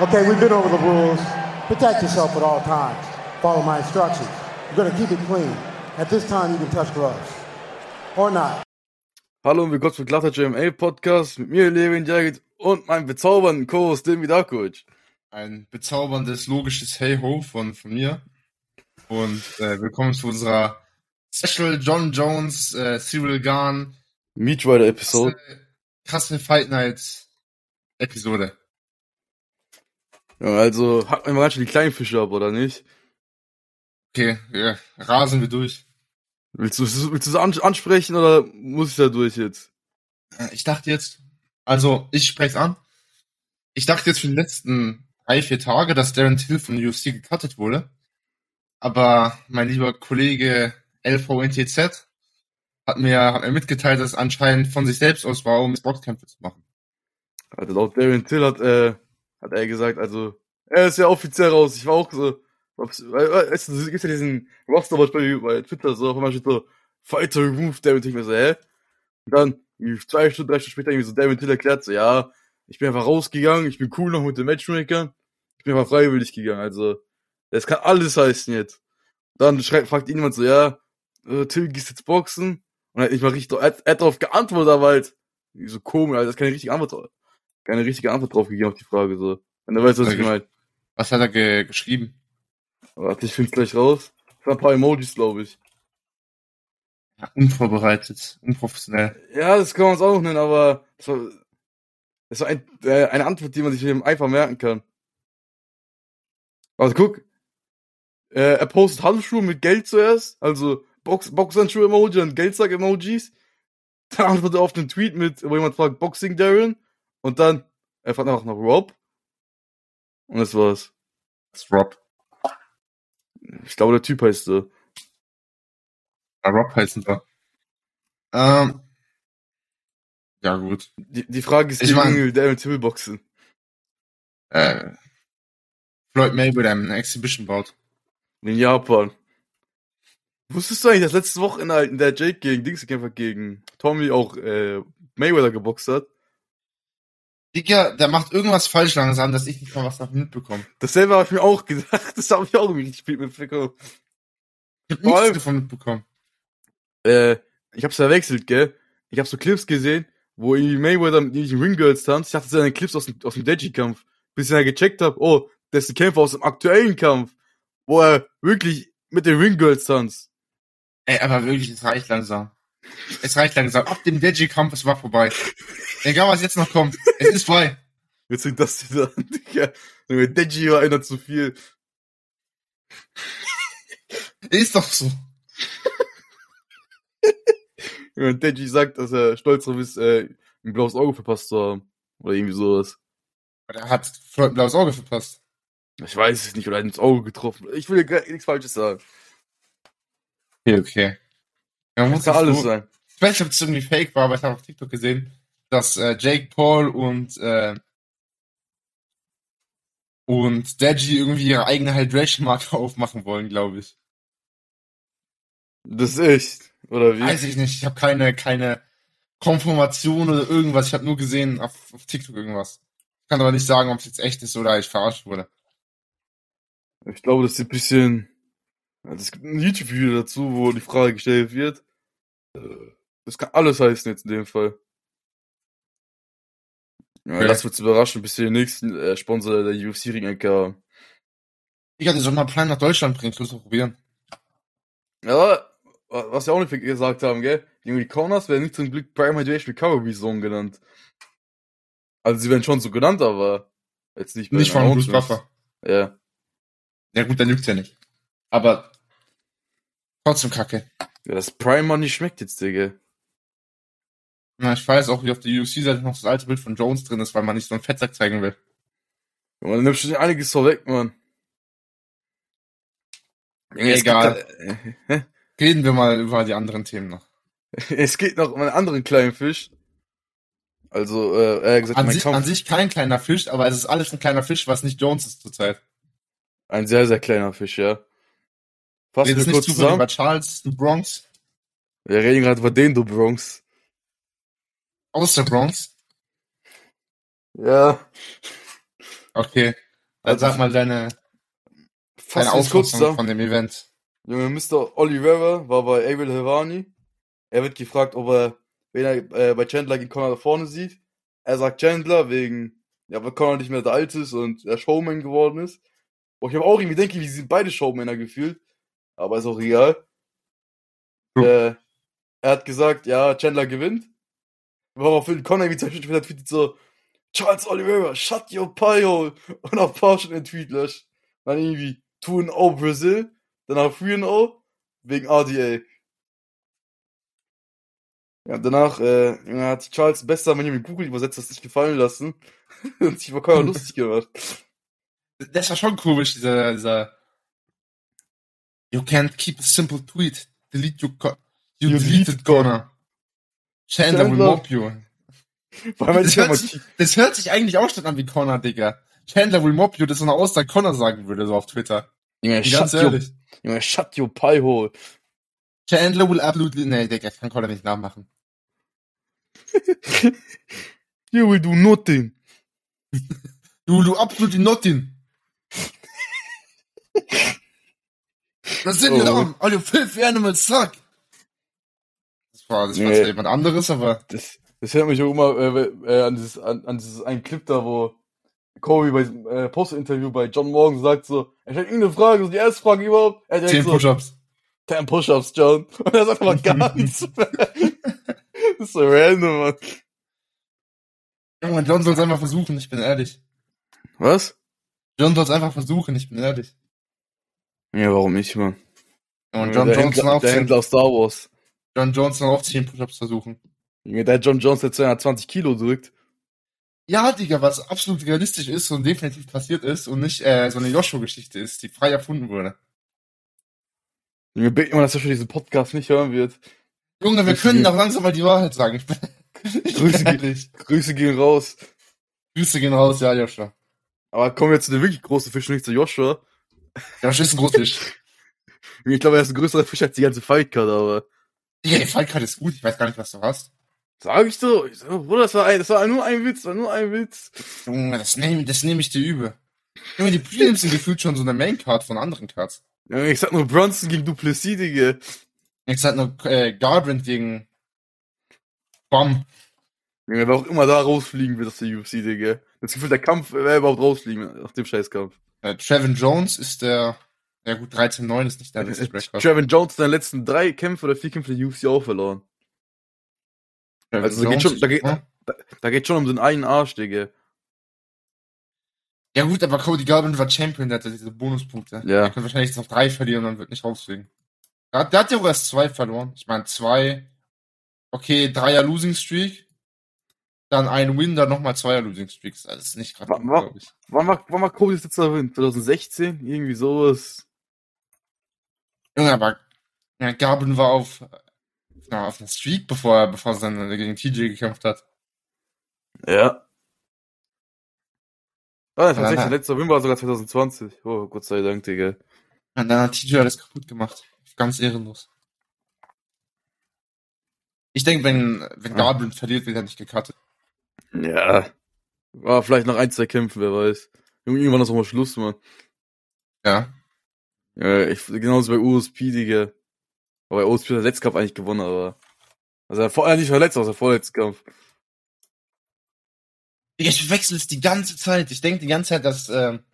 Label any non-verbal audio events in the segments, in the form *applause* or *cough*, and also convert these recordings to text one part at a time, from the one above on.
Okay, we've been over the rules. Protect yourself at all times. Follow my instructions. We're gonna keep it clean. At this time, you can touch gloves. Or not. Hallo und willkommen zum Glatter JMA Podcast mit mir, Levin Jagged und meinem bezaubernden Co-Host, Demi Dakovic. Ein bezauberndes, logisches Hey-Ho von, von mir. Und äh, willkommen zu unserer Special John Jones äh, Cyril Garn Meat Rider Episode. krasse Fight Night Episode. Ja, also, wir mal ganz schön die kleinen Fische ab, oder nicht? Okay, ja, rasen wir durch. Willst du, willst es an, ansprechen oder muss ich da durch jetzt? Äh, Ich dachte jetzt, also ich spreche es an. Ich dachte jetzt für die letzten drei, vier Tage, dass Darren Till von UFC gecuttet wurde. Aber mein lieber Kollege LVNTZ hat mir, hat mir mitgeteilt, dass es anscheinend von sich selbst aus war, um Boxkämpfe zu machen. Also laut Darren Till hat, äh, hat er gesagt, also, er ist ja offiziell raus. Ich war auch so, weißt du, es gibt ja diesen Roster bei, Twitter, so, auf einmal steht so, Fighter removed, Darren Till, ich mir so, hä? Und dann, zwei Stunden, drei Stunden später, irgendwie so, Darren Till erklärt so, ja, ich bin einfach rausgegangen, ich bin cool noch mit den Matchmakern, ich bin einfach freiwillig gegangen, also, das kann alles heißen jetzt. Dann schreibt, fragt ihn jemand so, ja, äh, Till, gehst jetzt boxen? Und er hat nicht mal richtig, er hat, er hat darauf geantwortet, aber halt, so komisch, also, das ist keine richtige Antwort keine richtige Antwort drauf gegeben auf die Frage, so. Wenn du weißt, was ich Okay. meine. Was hat er ge geschrieben? Warte, ich find's gleich raus. Das waren ein paar Emojis, glaube ich. Ja, unvorbereitet, unprofessionell. Ja, das kann man es auch noch nennen, aber das war, das war ein, äh, eine Antwort, die man sich eben einfach merken kann. Also guck, äh, er postet Handschuhe mit Geld zuerst, also Box, Boxhandschuhe-Emoji und Geldsack-Emojis. Dann antwortet er auf den Tweet mit, wo jemand fragt, Boxing Darren. Und dann, er fragt einfach nach Rob. Und das war's. Das ist Rob. Ich glaube, der Typ heißt so. Ah, Rob heißen wir. Ähm, ja gut. Die, die Frage ist, Ich mein- will der mit Himmel boxen? Äh, Floyd Mayweather eine Exhibition baut. In Japan. Wusstest du eigentlich, dass letzte Woche in der, Jake gegen Dings gekämpft gegen Tommy auch äh, Mayweather geboxt hat? Digga, der macht irgendwas falsch langsam, dass ich nicht mal was davon mitbekomme. Dasselbe habe ich mir auch *laughs* gedacht. Das habe ich auch irgendwie gespielt mit Ficker. Ich hab Vor nichts davon mitbekommen. Äh, ich hab's verwechselt, gell? Ich hab so Clips gesehen, wo irgendwie Mayweather mit irgendwelchen Ringgirls tanzt. Ich dachte, das sind Clips aus dem, aus dem Deji-Kampf. Bis ich dann gecheckt hab, oh, das ist ein Kämpfer aus dem aktuellen Kampf, wo er wirklich mit den Ringgirls tanzt. Ey, aber wirklich, es reicht langsam. Es reicht langsam. Ab dem Veggie-Kampf, es war vorbei. Egal, was jetzt noch kommt. Es ist vorbei. Jetzt fängt das wieder. Junge, Deji war einer zu viel. Ist doch so. Junge, Deji sagt, dass er stolz drauf ist, äh, ein blaues Auge verpasst zu haben. Oder irgendwie sowas. Er hat Floyd ein blaues Auge verpasst. Ich weiß es nicht, oder er hat ins Auge getroffen. Ich will gar nichts Falsches sagen. Okay, okay. Ja, muss das alles sein. Ich weiß nicht, ob es irgendwie fake war, aber ich habe auf TikTok gesehen, dass äh, Jake Paul und äh, und Deji irgendwie ihre eigene Hydration-Marke *laughs* aufmachen wollen, glaube ich. Das ist echt. Oder wie? Weiß ich nicht. Ich habe keine keine Konfirmation oder irgendwas. Ich habe nur gesehen auf, auf TikTok irgendwas. Ich kann aber nicht sagen, ob es jetzt echt ist oder ich verarscht wurde. Ich glaube, das ist ein bisschen. Es gibt ein YouTube-Video dazu, wo die Frage gestellt wird. Äh, Das kann alles heißen jetzt in dem Fall. Ja, Okay. das wird's überraschen, bis wir den nächsten äh, Sponsor der UFC-Ring haben. Ich hatte so mal einen Plan nach Deutschland bringen. Ich muss mal probieren. Ja, was wir auch nicht gesagt haben, gell? Die die Corners werden nicht zum Glück Prime Hydration Recovery Zone genannt. Also sie werden schon so genannt, aber jetzt nicht bei Nicht von Bruce. Buffer. Ja. Ja gut, dann lügt's ja nicht. Aber trotzdem kacke. Ja. Das Prime Money schmeckt jetzt, Digga. Na, ich weiß auch, wie auf der UFC-Seite noch das alte Bild von Jones drin ist, weil man nicht so einen Fettsack zeigen will. Man nimmt schon einiges vorweg, Mann. Egal. Da- Reden wir mal über die anderen Themen noch. es geht noch um einen anderen kleinen Fisch. Also, äh, er gesagt, An sich, Kampf, an sich kein kleiner Fisch, aber es ist alles ein kleiner Fisch, was nicht Jones ist zurzeit. ein sehr, sehr kleiner Fisch, ja. Fassen wir kurz zusammen. über Charles, du Bronx, Wir reden gerade über den, du Bronx. aus der Bronx. Ja. Okay. Dann Also, sag mal deine, deine Auffassung zusammen. von dem Event. Junge, Mr. Oliveira war bei Abel Helvani. Er wird gefragt, ob er, wen er äh, bei Chandler gegen Conor da vorne sieht. Er sagt Chandler wegen, ja, weil Conor nicht mehr der Alte ist und der Showman geworden ist. Und ich habe auch irgendwie denke, wie sind beide Showmänner gefühlt. Aber ist auch egal. True. Äh, er hat gesagt, ja, Chandler gewinnt. Woraufhin Conor zwei Stunden später tweetet so, Charles Oliveira, shut your pie hole. Und auf Porsche den Tweet löscht. Dann irgendwie 2-0 Brazil. Danach 3-0 wegen RDA. Ja, danach äh, hat Charles besser, wenn ihr mit Google übersetzt, das nicht gefallen lassen. *laughs* Und sich über Conor *laughs* lustig gemacht. Das war schon komisch, dieser, dieser, you can't keep a simple tweet. Delete your, you, You deleted deleted Connor. Chandler will Chandler. mob you. Das hört, sich, das hört sich eigentlich auch schon an wie Connor, Digga. Chandler will mob you, das ist so eine Aussage Connor sagen würde, so auf Twitter. Junge, Ganz shut your, ehrlich. Junge, shut your pie hole. Chandler will absolutely, nee, Digga, ich kann Connor nicht nachmachen. *laughs* You will do nothing. Du, du absolutely nothing. *laughs* Was sind Oh. wir da? All you filthy animals suck. Das war, das war Nee. zwar jemand anderes, aber Das, das erinnert mich auch immer äh, äh, an, dieses, an, an dieses einen Clip da, wo Kobe bei äh, Post-Interview bei John Morgan sagt so, er stellt irgendeine Frage, so die erste Frage überhaupt. Er zehn so, Push-Ups. 10 Push-Ups, John. *laughs* Und er sagt aber gar *laughs* nichts mehr. Das ist so random, Mann. Junge, John soll es einfach versuchen, ich bin ehrlich. Was? John soll es einfach versuchen, ich bin ehrlich. Ja, warum nicht, Mann? Und John der Johnson Händler, auch der 10, Händler aus Star Wars. John Johnson auch 10 Push-Ups versuchen. Junge, der John Jones, der 220 Kilo drückt. Ja, Digga, was absolut realistisch ist und definitiv passiert ist und nicht äh, so eine Joshua-Geschichte ist, die frei erfunden wurde. Junge, bet immer, dass er schon diesen Podcast nicht hören wird. Junge, wir Grüße können doch langsam mal die Wahrheit sagen. Ich bin, *laughs* ich bin Grüße, ehrlich. Grüße gehen raus. Grüße gehen raus, ja, Joshua. Aber kommen wir zu den wirklich großen Fischen, nicht zu Joshua. Joshua ist ein Großfisch. Ich glaube, er ist ein größerer Fisch als die ganze Fightcard, aber. Digga, die Fallkarte ist gut, ich weiß gar nicht, was du hast. Sag ich so. Ich so, Bruder, das war, ein, das war nur ein Witz, das war nur ein Witz. Junge, das nehme das nehm ich dir übel. Junge, die Prelims sind gefühlt schon so eine Main-Card von anderen Cards. Junge, ich sag nur Bronson gegen Duplessis, Digga. Jetzt halt nur äh, Garbrandt gegen Bam. Junge, wer auch immer da rausfliegen wird aus der UFC, Digga. Das Gefühl, der Kampf, wer überhaupt rausfliegen nach dem Scheißkampf. Äh, Trevin Jones ist der, ja gut, 13-9 ist nicht der letzte Record. Trevin Jones seine letzten drei Kämpfe oder vier Kämpfe der UFC auch verloren. Trevin Also da geht schon, da geht, da, da geht schon um den einen Arsch, Digga. ja gut, aber Cody Garbrandt war Champion, der hatte diese Bonuspunkte. Ja. Er kann wahrscheinlich jetzt noch drei verlieren und wird nicht rausfliegen. Der, hat- der hat ja auch erst zwei verloren. Ich meine, zwei, okay, Dreier Losing Streak, dann ein Win, dann nochmal Zweier Losing Streaks. Also, Das ist nicht gerade Wa- gut, wa- glaube ich. Wann war, wann war Kobe das letzte Mal Win? 2016? Irgendwie sowas. Junge, aber ja, Garbrandt war auf, na, auf einer Streak, bevor er, bevor er dann gegen TJ gekämpft hat. Ja. Ah, Ja, tatsächlich, der letzte Win war sogar 2020. Oh, Gott sei Dank, Digga. Und dann hat TJ alles kaputt gemacht. Ganz ehrenlos. Ich denke, wenn, wenn Ah. Garbrandt verliert, wird er nicht gecuttet. Ja. War vielleicht noch ein, zwei Kämpfe, wer weiß. Irgendwann ist auch mal Schluss, Mann. Ja. Ja, ich, genauso bei USP, Digga. Aber USP hat den letzten Kampf eigentlich gewonnen, aber. Also er hat vorher nicht verletzt, aus der vorletzten Kampf. Digga, ich wechsle es die ganze Zeit. Ich denke die ganze Zeit, dass, ähm,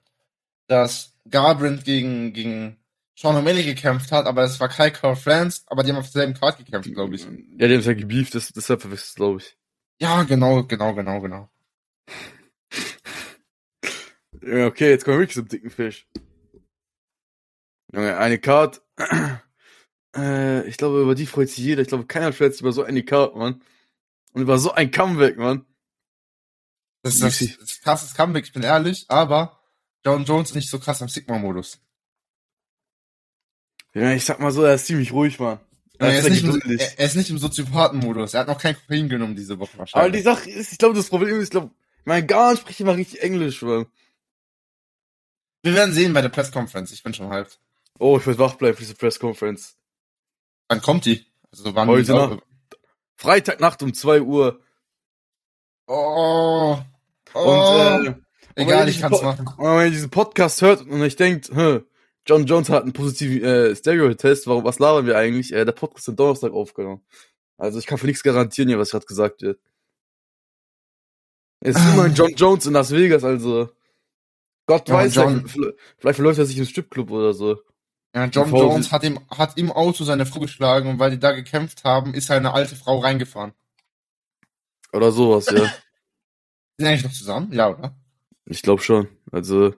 dass Garbrandt gegen, gegen Sean O'Malley gekämpft hat, aber es war Kai Car France, aber die haben auf derselben Card gekämpft, glaube ich. Ja, die haben es ja gebieft, das, deshalb verwechselt, glaube ich. Ja, genau, genau, genau, genau. Ja, okay, jetzt kommen wir wirklich zum dicken Fisch. Junge, eine Card. *clears throat* äh, ich glaube, über die freut sich jeder. Ich glaube, keiner freut sich über so eine Card, Mann. Und über so ein Comeback, Mann. Das ist das, das krasses Comeback, ich bin ehrlich, aber John Jones nicht so krass am Sigma-Modus. Ja, ich sag mal so, er ist ziemlich ruhig, Mann. Er, ist ist nicht im, er, ist nicht im Soziopathen-Modus. Er hat noch kein Kokain genommen diese Woche Aber wahrscheinlich. die Sache ist, ich glaube, das Problem ist, ich glaube, mein Garn spricht immer richtig Englisch, Mann. Wir werden sehen bei der Pressconference. Ich bin schon hyped. Oh, ich will wach bleiben für diese Pressconference. Wann kommt die? Also wann Heute Nacht. Freitagnacht um 2 Uhr. Oh. Und Oh. äh, Egal, ich kann's machen. Und wenn ihr diesen Podcast hört und euch denkt, hä, John Jones hat einen positiven äh, Stereo-Test, warum, was labern wir eigentlich? Äh, der Podcast ist am Donnerstag aufgenommen. Also ich kann für nichts garantieren hier, was gerade gesagt wird. Es ist immer ein *sighs* John Jones in Las Vegas, also Gott Ja, weiß, John- vielleicht, vielleicht verläuft er sich im Stripclub oder so. Ja, John Bevor Jones hat im, hat im Auto seine Frau geschlagen und weil die da gekämpft haben, ist eine alte Frau reingefahren. Oder sowas, ja. *laughs* Sind eigentlich noch zusammen? Ja, oder? Ich glaube schon. Also,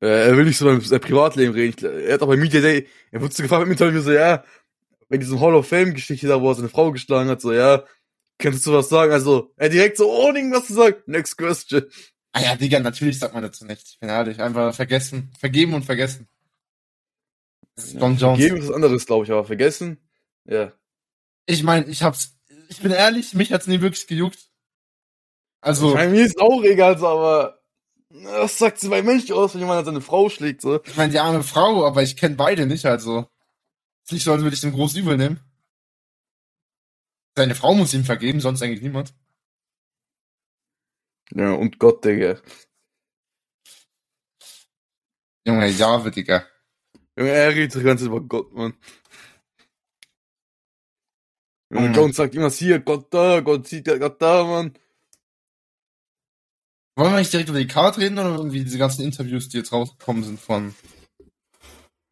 er will nicht so beim sein Privatleben reden. Er hat auch bei Media Day, er wurde so gefragt im Interview so, ja, bei diesem Hall of Fame Geschichte da, wo er seine Frau geschlagen hat, so, ja, kannst du was sagen? Also, er direkt so, ohne irgendwas zu sagen, next question. Ah ja, Digga, natürlich sagt man dazu nichts. Ich bin ehrlich, einfach vergessen. Vergeben und vergessen. Das ist John Jones. Geben ist was anderes, glaube ich, aber vergessen, ja. Ich meine, ich hab's, ich bin ehrlich, mich hat's nie wirklich gejuckt. Also, meine, mir ist auch egal, so, aber, was sagt sie bei Mensch aus, wenn jemand seine Frau schlägt, so? ich meine, die arme Frau, aber ich kenne beide nicht, also. Ist nicht so, als würde ich dem groß übel nehmen. Seine Frau muss ihm vergeben, sonst eigentlich niemand. Ja, und Gott, Digga. Junge, ja, Digga. Junge, er redet die ganze Zeit über Gott, Mann. Junge. Jones sagt immer hier, Gott da, Gott sieht ja Gott da, Mann. Wollen wir nicht direkt über die Karte reden oder irgendwie diese ganzen Interviews, die jetzt rausgekommen sind von.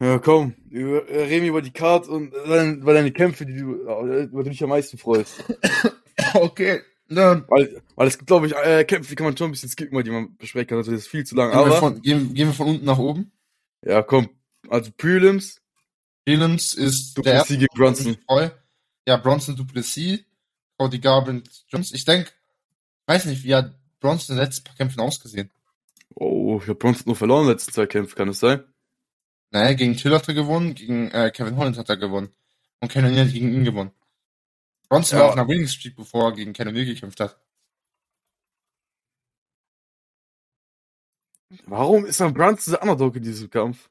Ja, komm, über, äh, reden wir über die Card und dann, über deine Kämpfe, die du, äh, über die du dich am meisten freust. *laughs* Okay, dann Weil, weil es gibt, glaube ich, äh, Kämpfe, die kann man schon ein bisschen skippen, weil die man besprechen kann, also das ist viel zu lang. gehen wir, Aber, von, gehen, gehen wir von unten nach oben. ja, komm, also Prelims, Prelims ist du der gegen Brunson. Voll. Ja, Bronson Duplessis, Cody Garbrandt Jones. Ich denke, weiß nicht, wie hat Bronson in den letzten paar Kämpfen ausgesehen? Oh, ich hab Brunson nur verloren in den letzten zwei Kämpfen, kann es sein? Naja, gegen Till hat er gewonnen, gegen äh, Kevin Holland hat er gewonnen. Und O'Neill hat gegen ihn gewonnen. Bronson Ja. war auf einer Winning Streak, bevor er gegen O'Neill gekämpft hat. Warum ist dann Brunson der Underdog in diesem Kampf?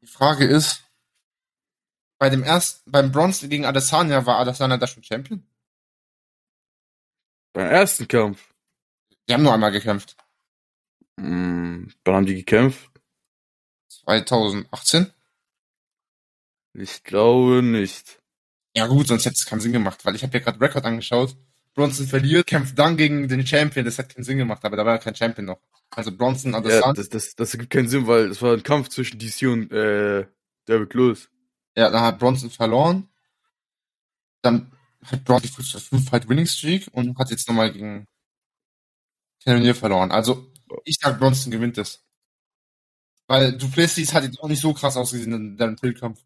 Die Frage ist, bei dem ersten, beim Bronson gegen Adesanya war Adesanya da schon Champion? Beim ersten Kampf. Die haben nur einmal gekämpft. Hm, wann haben die gekämpft? 2018? Ich glaube nicht. Ja gut, sonst hätte es keinen Sinn gemacht, weil ich habe ja gerade Rekord angeschaut. Bronson verliert, kämpft dann gegen den Champion, das hat keinen Sinn gemacht, aber da war ja kein Champion noch. Also Bronson, Ja, Adesanya, das, das, das ergibt keinen Sinn, weil es war ein Kampf zwischen DC und äh, Derrick Lewis. ja, dann hat Bronson verloren. Dann hat Bronson die 5 Fight Winning Streak und hat jetzt nochmal gegen Cannonier verloren. Also ich sag, Bronson gewinnt das. Weil Duplessis hat jetzt auch nicht so krass ausgesehen in deinem Tillkampf.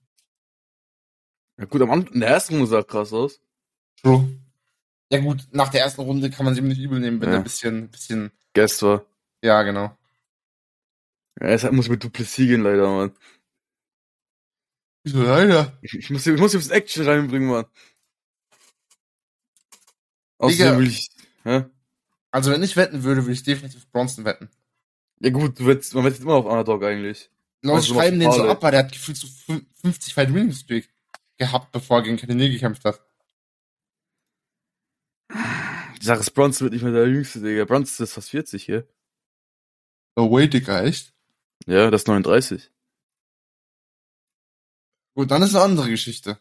Ja gut, am Anfang, in der ersten Runde sah er krass aus. True. Ja gut, nach der ersten Runde kann man sie ihm nicht übel nehmen, wenn Ja. er ein bisschen, bisschen, Guest war. ja genau. Ja, es muss mit Duplessis gehen, leider, Mann. Wieso leider? Ich, ich muss, ich muss bisschen Action reinbringen, Mann. Außerdem Digga. will ich, hä? Also wenn ich wetten würde, würde ich definitiv Bronson wetten. Ja gut, du wetzt, man wettet immer auf Underdog eigentlich. Leute Also schreiben den so ab, weil der hat gefühlt so fün- 50 Fight Winning Streak gehabt, bevor er gegen Cannonier gekämpft hat. Die Sache ist, Bronson wird nicht mehr der Jüngste, Digga. Bronson ist fast 40 hier. Oh wait, Digga, echt? Ja, das ist 39. Gut, dann ist eine andere Geschichte.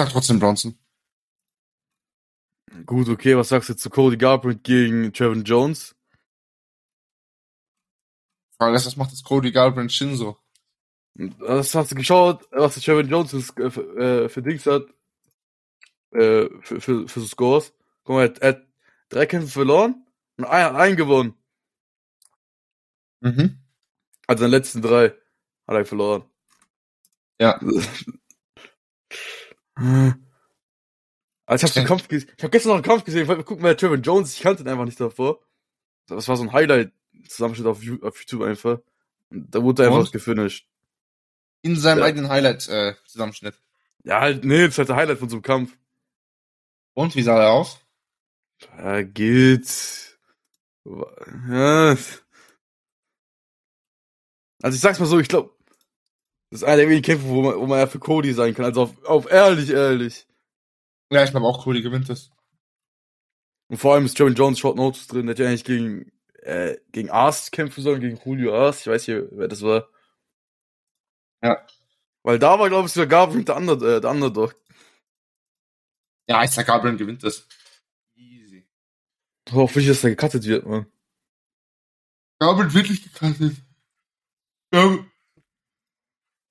Sag trotzdem Bronson. Gut, okay, was sagst du zu Cody Garbrandt gegen Trevor Jones? Frage ist, was macht das Cody Garbrandt Shinzo? Was hast du geschaut, was der Trevor Jones für, äh, für, äh, für Dings hat? Äh, für, für, für Scores? Guck mal, er hat, drei Kämpfe verloren und ein, hat einen gewonnen. Mhm. Also in den letzten drei hat er verloren. Ja. *laughs* Also ich hab den Kampf gesehen. Ich hab gestern noch einen Kampf gesehen. Ich wollte mal gucken, wer Trevor Jones. Ich kannte ihn einfach nicht davor. Das war so ein Highlight-Zusammenschnitt auf, YouTube einfach. Und da wurde er einfach gefinisht. In seinem Ja. eigenen Highlight-Zusammenschnitt. Ja, halt, nee, das ist halt der Highlight von so einem Kampf. Und wie sah er aus? Ja, geht. Ja. Also ich sag's mal so, ich glaube, das ist einer der wenigen Kämpfe, wo man, wo man ja für Cody sein kann. Also auf, auf ehrlich, ehrlich. Ja, ich glaube auch Cody gewinnt das. Und vor allem ist Jeremy Jones Short Notice drin. Der hätte ja eigentlich gegen, äh, gegen Ast kämpfen sollen, gegen Julio Ast. Ich weiß nicht, wer das war. Ja. Weil da war, glaube ich, sogar Gabriel der, Under, äh, der Underdog. Ja, Isaac Gabriel gewinnt das. Easy. Hoffe ich, dass der gecuttet wird, man. Gabriel wirklich gecuttet. Ja.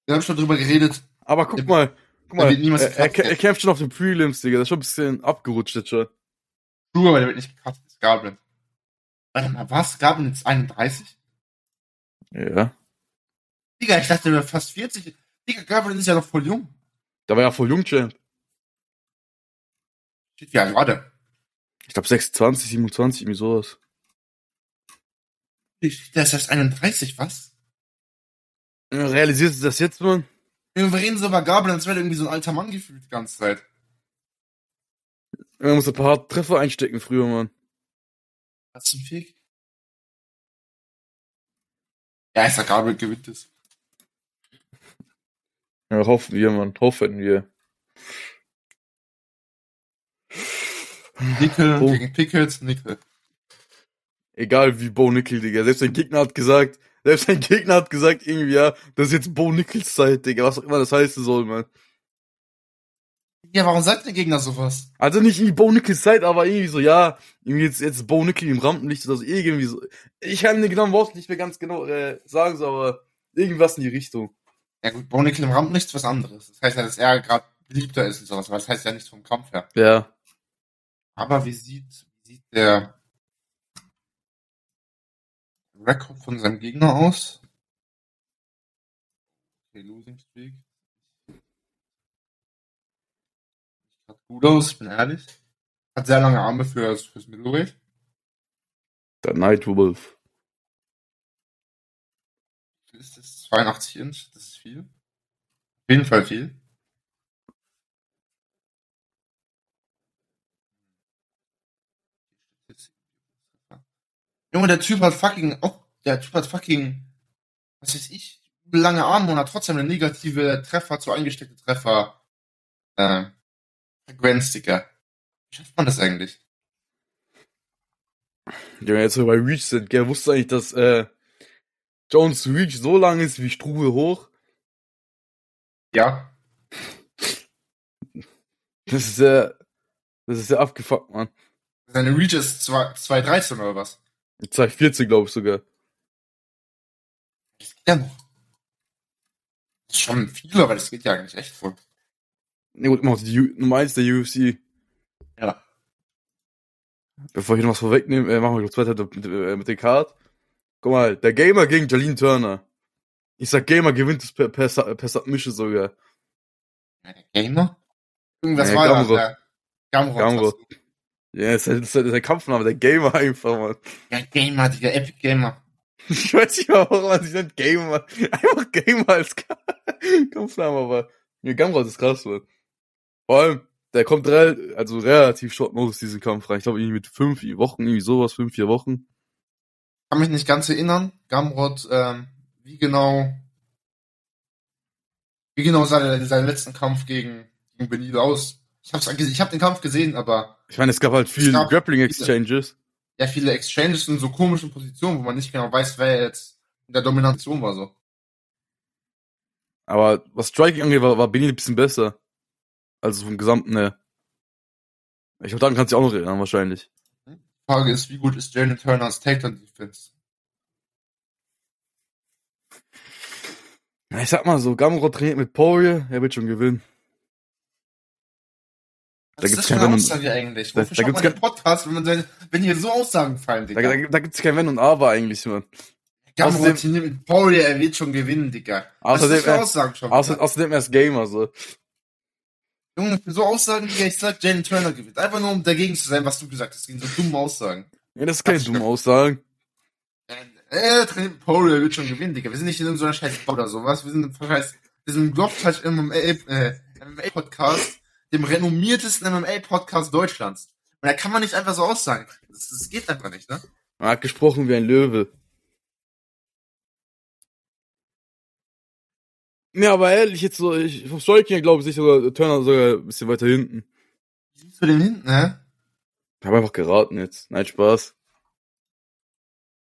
Wir haben schon drüber geredet. Aber guck Der- mal, guck der mal, er, er, er kämpft schon auf den Prelims, Digga. Das ist schon ein bisschen abgerutscht jetzt schon. True, aber der wird nicht gecuttet. Das ist Gabriel. Warte mal, was? Gabriel jetzt 31? Ja. Digga, ich dachte, der wäre fast 40. Digga, Gabriel ist ja noch voll jung. Da war ja voll jung, Champ. Alt war der? Ich glaube 26, 27, irgendwie sowas. Der ist erst 31, was? Realisierst du das jetzt, man? Wir reden so über Gabriel, als wäre der irgendwie so ein alter Mann gefühlt die ganze Zeit. Man muss ein paar Treffer einstecken früher, man. Was zum Fick? Ja, Isaac Gabriel gewinnt es. Ja, hoffen wir, man. Hoffen wir. Nickel Oh. gegen Pickett, Nickel. Egal wie Bo Nickel, Digga. Selbst sein Gegner hat gesagt, selbst sein Gegner hat gesagt, irgendwie, ja, das ist jetzt Bo Nickels Zeit, Digga. Was auch immer das heißen soll, man. Ja, warum sagt der Gegner sowas? Also nicht irgendwie Bo Nickels Zeit, aber irgendwie so, ja, irgendwie jetzt, jetzt Bo Nickel im Rampenlicht oder so, irgendwie so. Ich kann den genauen Wort nicht mehr ganz genau äh, sagen, so, aber irgendwas in die Richtung. Ja gut, Bo Nickel im Rampen nichts was anderes. Das heißt ja, dass er gerade beliebter ist und sowas, aber das heißt ja nichts vom Kampf her. Ja. Aber wie sieht, wie sieht der Rekord von seinem Gegner aus? Okay, Losing Streak. Sieht gut aus, ich bin ehrlich. Hat sehr lange Arme fürs, fürs Middleweight. Der Nightwolf. Ist das 82 Inch? Das ist viel. Auf jeden Fall viel. Junge, der Typ hat fucking, auch, der Typ hat fucking, was weiß ich, lange Arme und hat trotzdem eine negative Treffer zu eingesteckte Treffer, äh, Frequenz, Digga. Wie schafft man das eigentlich? Ja, jetzt so bei Reach sind, gell, wusste eigentlich, dass, äh, Jones Reach so lang ist wie Strube hoch? Ja. Das ist ja, das ist ja abgefuckt, man. Seine Reach ist 2 2,13 oder was? 214, glaube ich sogar. Das geht ja noch. Das ist schon viel, aber das geht ja eigentlich echt voll. Ne, gut, immer noch die U Nummer 1 der UFC. Ja. Bevor ich noch was vorwegnehme, äh, machen wir noch zwei Teile mit, äh, mit den Card. Guck mal, der Gamer gegen Jalin Turner. Ich sag, Gamer gewinnt es per, per, per Submission sogar. Ja, der Gamer? Irgendwas Ja, war Gamrot. da. Der Gamrot. Gamrot. Ja, ist halt, ist halt der Kampfname, der Gamer einfach, man. Ja, Gamer, Digga, Epic Gamer. Ich weiß nicht mal, warum man sich nennt Gamer. Einfach Gamer als Ka- *laughs* Kampfname, aber mir Gamrot ist krass, man. Vor allem, der kommt rel also relativ short notice diesen Kampf rein. Ich glaube, irgendwie mit fünf Wochen, irgendwie sowas, fünf, vier Wochen. Kann mich nicht ganz erinnern. Gamrot, ähm, wie genau, wie genau sah der, sein letzten Kampf gegen, gegen Benil aus? Ich hab's, ich hab den Kampf gesehen, aber Ich meine, es gab halt viel Es gab Grappling viele- Exchanges. ja, viele Exchanges in so komischen Positionen, wo man nicht genau weiß, wer jetzt in der Domination war, so. Aber was Striking angeht, war, war Benny ein bisschen besser. Also vom Gesamten her. Ich glaube, daran kannst du dich auch noch erinnern, wahrscheinlich. Frage ist, wie gut ist Jalen Turner als Takedown Defense? Ja, ich sag mal so, Gamrot trainiert mit Poirier, er wird schon gewinnen. Da Was gibt's ist das für kein eine Wenn und- Aussage eigentlich? da- Wofür da schaut gibt's man den Podcast, wenn man seine, wenn hier so Aussagen fallen, Da, Digga? da, da gibt's kein Wenn und Aber eigentlich, man. Gamrot außerdem- Paul, er wird schon gewinnen, Digga. Was ist Außerdem, das für Aussagen schon? außer, wieder? außerdem er ist Gamer, so. Junge, für so Aussagen, Digga, ich sag, Jalen Turner gewinnt. Einfach nur, um dagegen zu sein, was du gesagt hast. Gegen so dumme Aussagen. Ja, das ist keine dumme. Aussagen. Äh, mit Paul, er wird schon gewinnen, Digga. Wir sind nicht in so einer scheiß Bar oder sowas. Wir sind im scheiß, wir sind im Globtouch MMA, äh, MMA-Podcast, dem renommiertesten MMA-Podcast Deutschlands. Und da kann man nicht einfach so aussagen. Das, das geht einfach nicht, ne? Man hat gesprochen wie ein Löwe. Ja, aber ehrlich, jetzt so, ich, vom Striking glaube ich, sogar Turner sogar ein bisschen weiter hinten. für den hinten, hä? Ich habe einfach geraten jetzt. Nein, Spaß.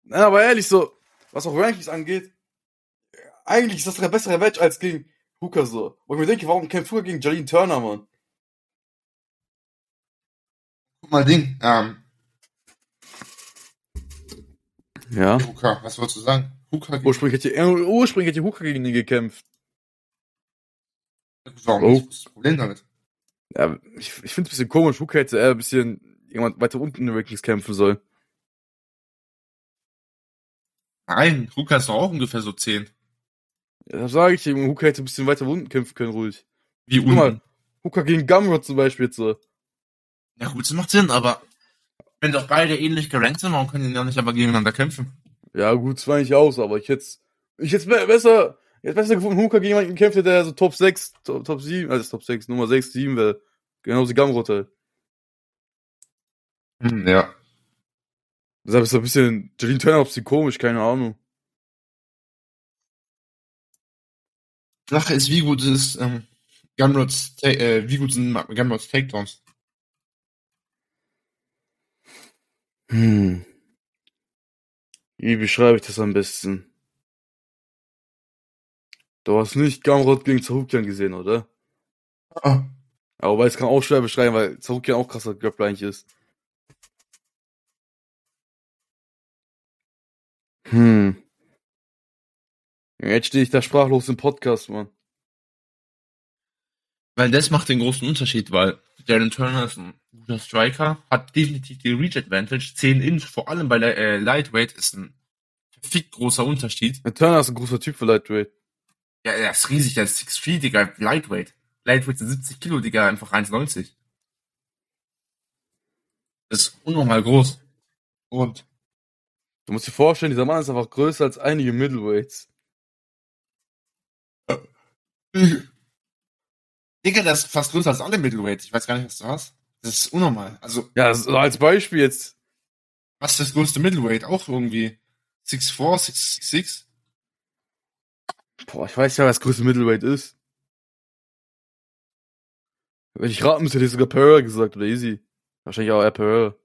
Nein, aber ehrlich so, was auch Rankings angeht, eigentlich ist das der bessere Match als gegen Hooker so. Wo ich mir denke, warum kämpft Hooker gegen Jalin Turner, Mann? Guck mal, Ding, ähm, Ja. Hooker, was wolltest du sagen? Gegen Ursprünglich hätte, äh, ursprünglich hätte Hooker gegen ihn gekämpft. Warum Oh. ist das Problem damit? Ja, ich, ich finde es ein bisschen komisch. Hooker hätte eher ein bisschen jemand weiter unten in den Rankings kämpfen sollen. Nein, Hooker ist doch auch ungefähr so 10. Ja, das sage ich ihm. Hooker hätte ein bisschen weiter unten kämpfen können, ruhig. Wie Guck mal. unten. Hooker gegen Gumrod zum Beispiel jetzt so. Ja gut, das macht Sinn, aber wenn doch beide ähnlich gerankt sind, warum können die ja nicht aber gegeneinander kämpfen? Ja, gut, das war nicht aus, aber ich hätte ich hätte be- besser, ich hätte besser gefunden, Hooker gegen jemanden kämpft, der so Top 6, Top, Top 7, also Top 6, Nummer 6, 7 wäre. Genauso wie Gamrot halt. Hm, ja. Deshalb ist so ein bisschen, Jalin Turner ob sie komisch, keine Ahnung. Sache ist, wie gut ist ähm, Gunrods, Ta- äh, wie gut sind Gunrods Takedowns? Hm. Wie beschreibe ich das am besten? Du hast nicht Gamrot gegen Zahukian gesehen, oder? Ah, Aber weil es kann auch schwer beschreiben, weil Zahukian auch krasser Grappler eigentlich ist. Hm. Jetzt stehe ich da sprachlos im Podcast, Mann. Weil das macht den großen Unterschied, weil Darren Turner ist ein guter Striker, hat definitiv die Reach Advantage, 10 Inch, vor allem bei der, äh, Lightweight ist ein verfickt großer Unterschied. Der Turner ist ein großer Typ für Lightweight. Ja, er ist riesig, der ist 6 Feet, Digga, Lightweight. Lightweight sind 70 Kilo, Digga, einfach 1,90. Das ist unnormal groß. Und Du musst dir vorstellen, dieser Mann ist einfach größer als einige Middleweights. Digga, der ist fast größer als alle Middleweights. Ich weiß gar nicht, was du hast. Das ist unnormal. Also, Ja, so als Beispiel jetzt. was ist das größte Middleweight? Auch irgendwie 6'4, 6'6? Boah, ich weiß ja, was das größte Middleweight ist. Wenn ich raten müsste, hätte ich sogar Pereira gesagt oder Easy. Wahrscheinlich auch eher Pereira.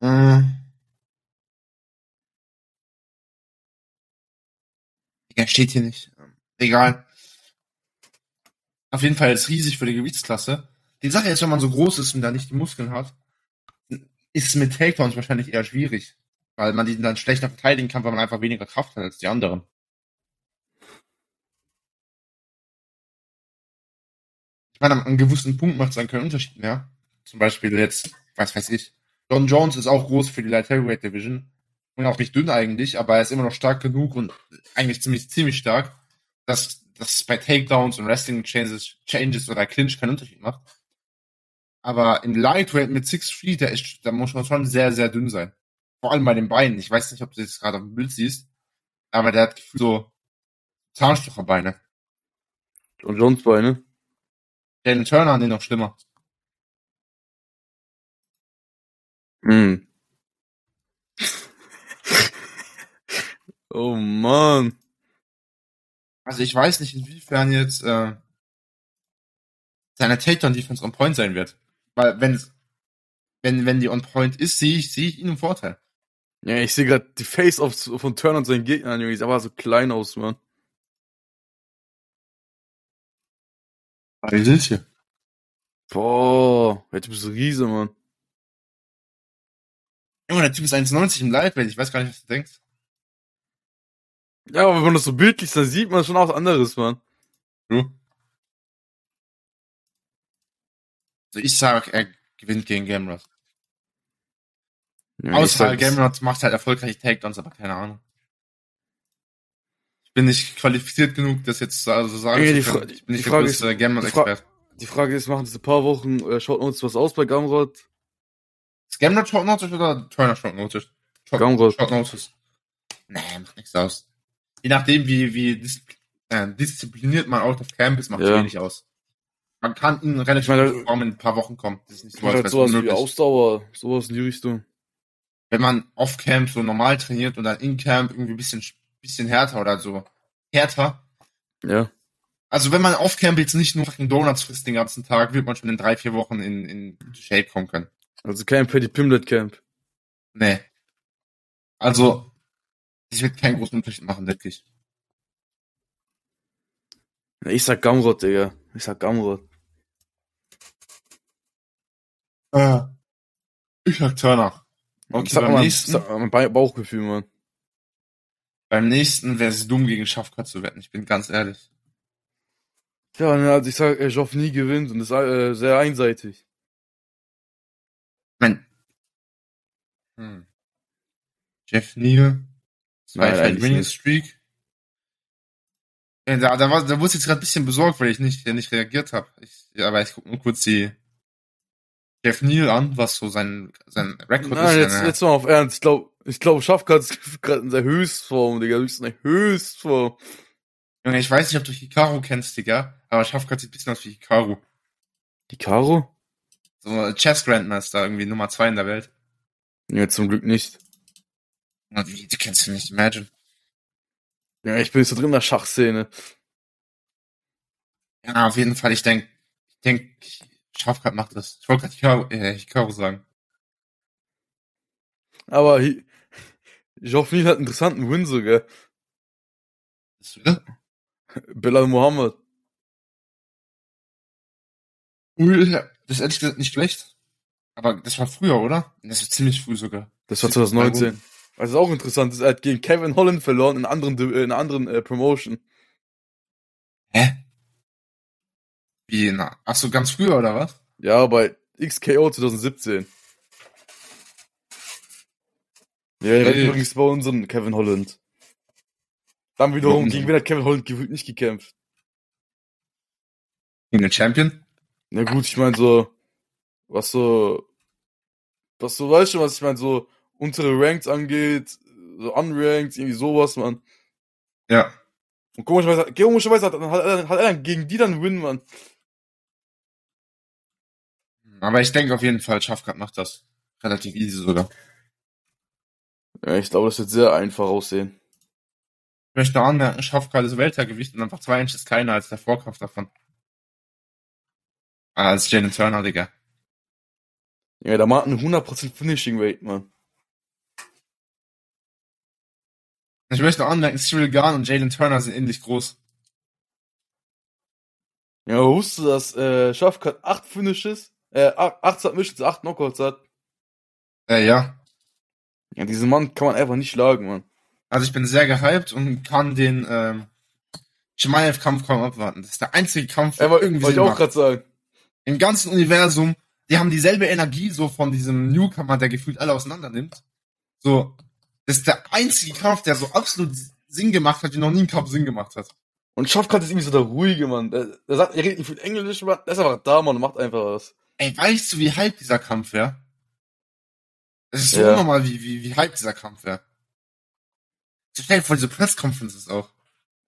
Mhm. Digga, steht hier nicht. Egal. Auf jeden Fall ist riesig für die Gewichtsklasse. Die Sache ist, wenn man so groß ist und da nicht die Muskeln hat, ist es mit Takedowns wahrscheinlich eher schwierig. Weil man die dann schlechter verteidigen kann, weil man einfach weniger Kraft hat als die anderen. Ich meine, an einem gewissen Punkt macht es dann keinen Unterschied mehr. Zum Beispiel jetzt, was weiß ich, John Jones ist auch groß für die Light Heavyweight Division. Und auch nicht dünn eigentlich, aber er ist immer noch stark genug und eigentlich ziemlich, ziemlich stark, dass das bei Takedowns und Wrestling Changes, Changes oder Clinch keinen Unterschied macht. Aber in Lightweight mit Six Feet, da, ist, da muss man schon sehr, sehr dünn sein. Vor allem bei den Beinen. Ich weiß nicht, ob du das gerade auf dem Bild siehst, aber der hat so Zahnstocherbeine. Und Jones Beine. Den Turner an den noch schlimmer. Hm. *laughs* oh Mann. Also ich weiß nicht, inwiefern jetzt äh, seine Takedown-Defense on point sein wird. Weil wenn wenn wenn die on point ist, sehe ich sehe ich ihn im Vorteil. Ja, ich sehe gerade die Face-Offs von Turner und seinen Gegnern, Junge. Die sah aber so klein aus, Mann. Wie sind hier? Boah, jetzt bist du Riese, Mann. Junge, der Typ ist 1,90 im Lightweight. Ich weiß gar nicht, was du denkst. Ja, aber wenn man das so bildlich sieht, dann sieht man schon auch was anderes, Mann. Du? Also ich sag, er gewinnt gegen Gamrot. Ja, Außer sag, Gamrot macht halt erfolgreiche Takedowns, aber keine Ahnung. Ich bin nicht qualifiziert genug, das jetzt so also sagen Nee, zu können. Ich bin die nicht Frage der ist- größte die Gamrot-Experte. Die Frage ist, machen ein paar Wochen, äh, schaut uns was aus bei Gamrod? Ist Gamrot Short Notice oder Turner Short Notice? Short, Gamrot. Short Notice. Nee, macht nichts aus. Je nachdem, wie, wie dis äh, diszipliniert man out of camp ist, macht Ja. wenig aus. Man kann in relativ guter Form in ein paar Wochen kommen. Das ist nicht Ich so, als halt sowas wie. Ausdauer, sowas in die Richtung. Wenn man off-camp so normal trainiert und dann in-camp irgendwie ein bisschen, bisschen härter oder so härter, Ja. Also wenn man auf Camp jetzt nicht nur fucking Donuts frisst den ganzen Tag, wird man schon in drei, vier Wochen in, in Shape kommen können. Also kein Paddy Pimlet Camp. Nee. Also, ich wird keinen großen Unterschied machen, wirklich. Ich sag Gamrot, Digga. Ich sag Gamrot. Äh, ich sag Turner. Okay, Ich sag beim mal, nächsten, ich sag mal mein Ba- Bauchgefühl, Mann. beim nächsten wäre es dumm, gegen Schafkat zu wetten. Ich bin ganz ehrlich. Ja, ne, also ich sag, Joff nie gewinnt und ist äh, sehr einseitig. Mein, hm. Jeff Neal, zwei Nein, eigentlich Winning nicht. Streak. Ja, da, da, war, da wurde ich jetzt gerade ein bisschen besorgt, weil ich nicht, nicht reagiert habe. Ich, ja, aber ich gucke nur kurz die Jeff Neal an, was so sein, sein Rekord Nein, ist. jetzt, Seine- jetzt mal auf Ernst. Ich glaube, ich glaub, Schafkat ist *laughs* gerade in der Höchstform, Digga. Du bist in der Höchstform. Junge, ich weiß nicht, ob du Hikaru kennst, Digga, aber Schafkat sieht ein bisschen aus wie Hikaru. Die Karo? So Chess Grandmaster, irgendwie Nummer zwei in der Welt. Ja, zum Glück nicht. Na, Wie, die kennst du nicht, imagine. Ja, ich bin jetzt so drin in der Schachszene. Ja, auf jeden Fall, ich denk, ich denk, Schafkat macht das. Ich wollte gerade äh, Hikaru sagen. Aber Hi- Joff Neal hat einen interessanten Win sogar. Du da? Bilal Mohammed. Das ist ehrlich gesagt nicht schlecht. Aber das war früher, oder? Das war ziemlich früh sogar. Das war 2019. Was auch interessant ist, er hat gegen Kevin Holland verloren in einer anderen, in einer anderen äh, Promotion. Hä? Wie, na, ach so, ganz früher, oder was? Ja, bei XKO 2017. Ja, der Hey. übrigens bei unserem Kevin Holland. Dann wiederum, Warum? gegen wen hat Kevin Holland gefühlt nicht gekämpft? Gegen den Champion? Na gut, ich meine so, was so, was so, weißt du, was ich meine, so untere Ranks angeht, so unranked, irgendwie sowas, man. Ja. Und komischerweise, komischerweise hat, hat, er- hat er dann gegen die dann Win, man. Aber ich denke auf jeden Fall, Schafkat macht das. Relativ easy sogar. Ja, ich glaube, das wird sehr einfach aussehen. Ich möchte anmerken, Schafkat ist Weltergewicht und einfach zwei Inches kleiner als der Vorkampf davon. Als Jalen Turner, Digga. Ja, der macht einen 100% Finishing Rate, man. Ich möchte noch anmerken, Cyril Garn und Jalen Turner sind ähnlich groß. Ja, wusstest du, dass äh, Schafkat 8 Finishes, äh, 8 Submissions, 8 Knockouts hat? Äh, ja. Ja, diesen Mann kann man einfach nicht schlagen, man. Also ich bin sehr gehypt und kann den ähm, Chimaev-Kampf kaum abwarten. Das ist der einzige Kampf, der Aber irgendwie wollte ich auch gerade sagen. Im ganzen Universum, die haben dieselbe Energie so von diesem Newcomer, der gefühlt alle auseinander nimmt. So, das ist der einzige Kampf, der so absolut Sinn gemacht hat, wie noch nie ein Kampf Sinn gemacht hat. Und Schafkat ist irgendwie so der ruhige, Mann. Der, der sagt, er redet nicht viel Englisch, Mann. Der ist einfach da, Mann, und macht einfach was. Ey, weißt du, wie hype dieser Kampf wäre? Es ist so Ja. unnormal, wie, wie, wie hype dieser Kampf wäre. So stell dir vor, diese Press-Conferences auch.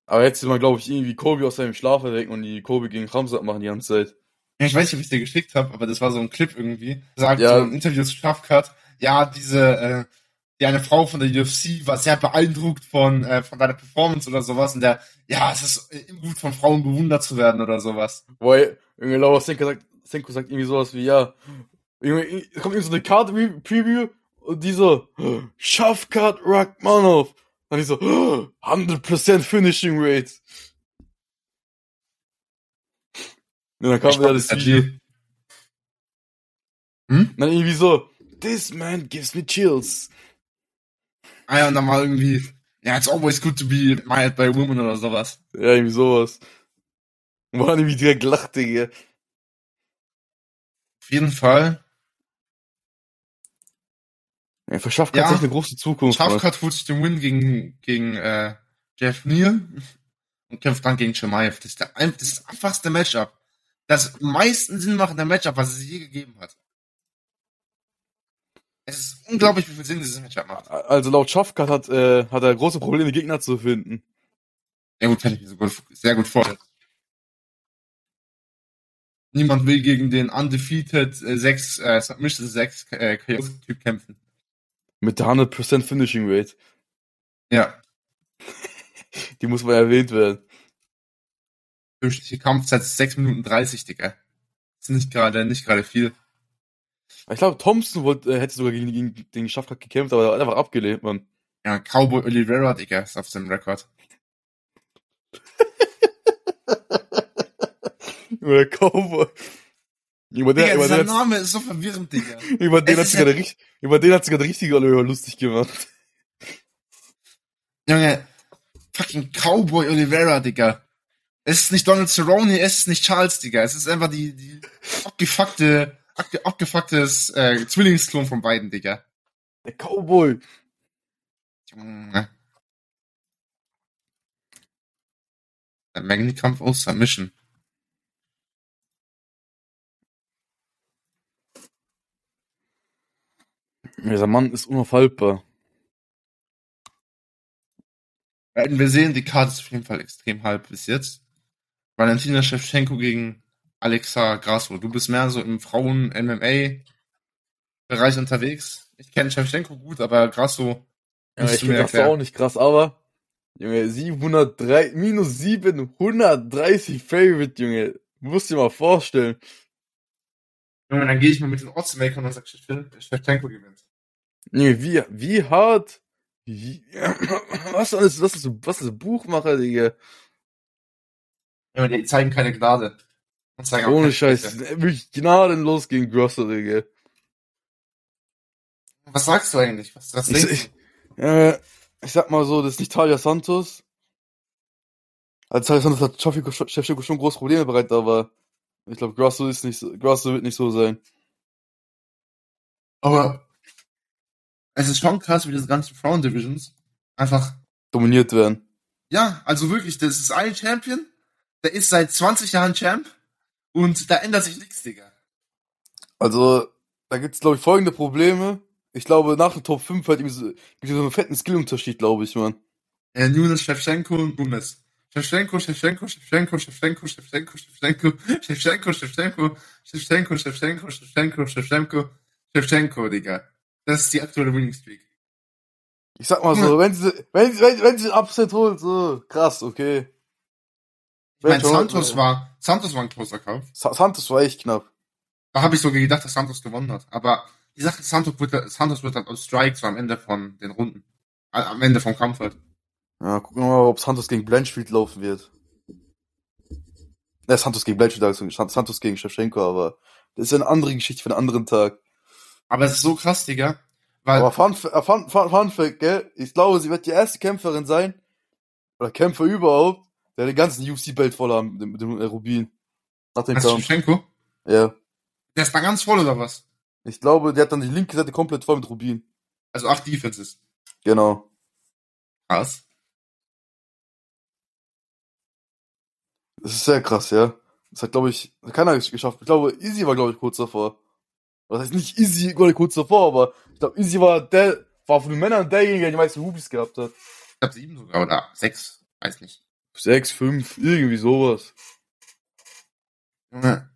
Aber jetzt will man, glaube ich, irgendwie Kobe aus seinem Schlaf erwecken und die Kobe gegen Ramsat machen die ganze Zeit. Ja, ich weiß nicht, ob ich dir geschickt habe, aber das war so ein Clip irgendwie. Sagt Ja. so ein Interview zu Schafkat, ja, diese, äh, die eine Frau von der UFC war sehr beeindruckt von, äh, von deiner Performance oder sowas und der, ja, es ist immer gut von Frauen bewundert zu werden oder sowas. Weil, irgendwie Laura Senko sagt, Senko sagt irgendwie sowas wie, ja, irgendwie, es kommt irgendwie so eine Card-Preview und die so, Schafkat Rachmanov. Dann ich so, 100% Finishing Rate. Und dann kam Ich wieder das Video. Hm? Dann irgendwie so, this man gives me chills. Ah ja, und dann mal irgendwie, ja, it's always good to be admired by women oder sowas. Ja, irgendwie sowas. War irgendwie direkt lacht, Digga. Auf jeden Fall. Ja, für Schafkat Ja. ist eine große Zukunft. Schafkat holt sich den Win gegen, gegen äh, Jeff Neal *laughs* und kämpft dann gegen Chimaev. Das ist, der, das ist einfachste Matchup. Das meisten Sinn machende Matchup, was es je gegeben hat. Es ist unglaublich, wie viel Sinn dieses Matchup macht. Also laut Schafkat hat, äh, hat er große Probleme, Gegner zu finden. Ja gut, kann ich mir so gut, sehr gut vorstellen. Niemand will gegen den undefeated äh, 6, äh, Submission 6 äh, Chaos-Typ kämpfen. Mit der 100% Finishing Rate. Ja. *laughs* Die muss mal erwähnt werden. Durchschnittliche Kampfzeit ist 6 Minuten 30, Digga. Das ist nicht gerade, nicht gerade viel. Ich glaube, Thompson wollte, äh, hätte sogar gegen, gegen den geschafft, hat gekämpft, aber er hat einfach abgelehnt, man. Ja, Cowboy Oliveira, Digga, ist auf seinem Rekord. *laughs* Oder Cowboy. Über den, Digga, über dieser den, Name ist so verwirrend, Digga. *laughs* über den hat sich gerade richtig, über den hat sich gerade richtig Oliver lustig gemacht. *laughs* Junge, fucking Cowboy Oliveira, Digga. Es ist nicht Donald Cerrone, es ist nicht Charles, Digga. Es ist einfach die, die abgefuckte, abge, abgefucktes äh, Zwillingsklon von beiden, Digga. Der Cowboy. Junge. Der Magni-Kampf aus Submission. Dieser Mann ist unaufhaltbar. Werden wir sehen, die Karte ist auf jeden Fall extrem halb bis jetzt. Valentina Shevchenko gegen Alexa Grasso. Du bist mehr so im Frauen-MMA-Bereich unterwegs. Ich kenne Shevchenko gut, aber Grasso Ja, ich finde das erklären. auch nicht krass, aber, Junge, 703, minus 730 Favorite, Junge. Musst dir mal vorstellen. Junge, dann gehe ich mal mit den Oddsmakern und sag, Shevchenko gewinnt. Junge, wie, wie hart, wie, *clears throat* was alles, was ist, was ist Buchmacher, Digga? Junge, die zeigen keine Gnade. Ohne Scheiß, Schwäche. wirklich gnadenlos gegen Grosser, Digga. Was sagst du eigentlich? Was, was Ich, ich, äh, ich sag mal so, das ist nicht Talia Santos. Also Talia Santos hat Shevchenko schon große Probleme bereitet, aber ich glaube, Grosso ist nicht so, Grosso wird nicht so sein. Aber es ist schon krass, wie diese ganzen Frauen-Divisions einfach Dominiert werden. Ja, also wirklich, das ist ein Champion, der ist seit 20 Jahren Champ und da ändert sich nichts, Digga. Also, da gibt's glaube ich, folgende Probleme. Ich glaube, nach dem Top 5 halt so, gibt's so einen fetten Skillunterschied, glaube ich, man. Äh, Nunes, Shevchenko und Nunes. Shevchenko, Shevchenko, Shevchenko, Shevchenko, Shevchenko, Shevchenko, Shevchenko, Shevchenko, Shevchenko, Shevchenko, Shevchenko, Shevchenko, Shevchenko, Digga. Das ist die aktuelle Winning Streak. Ich sag mal so, wenn sie, wenn sie, wenn, wenn sie Upset holt, so, krass, okay. Ich meine, Santos war, Santos war ein closer Kampf. Sa Santos war echt knapp. Da habe ich sogar gedacht, dass Santos gewonnen hat. Aber die Sache Santos wird, Santos wird halt aus Strikes am Ende von den Runden. Am Ende vom Kampf halt. Ja, gucken wir mal, ob Santos gegen Blanchfield laufen wird. Ne, Santos gegen Blanchfield, also Santos gegen Shevchenko, aber das ist eine andere Geschichte für einen anderen Tag. Aber es ist so krass, Digga. Weil, Aber Fun, Fun, Fun, Fun Fact, gell? Ich glaube, sie wird die erste Kämpferin sein, oder Kämpfer überhaupt, der den ganzen UFC-Belt voll haben mit dem, mit dem Rubin. Nach dem Kampf. Shevchenko, Ja. der ist da ganz voll oder was? Ich glaube, der hat dann die linke Seite komplett voll mit Rubin. Also acht Defenses. Genau. Krass. Das ist sehr krass, ja. Das hat, glaube ich, hat keiner geschafft. Ich glaube, Izzy war, glaube ich, kurz davor. Das heißt nicht Izzy war kurz davor, aber ich glaube, Izzy war der, war von den Männern derjenige, der die meisten Rubies gehabt hat. Ich glaube sieben sogar oder sechs. Weiß nicht. Sechs, fünf, irgendwie sowas. Junge.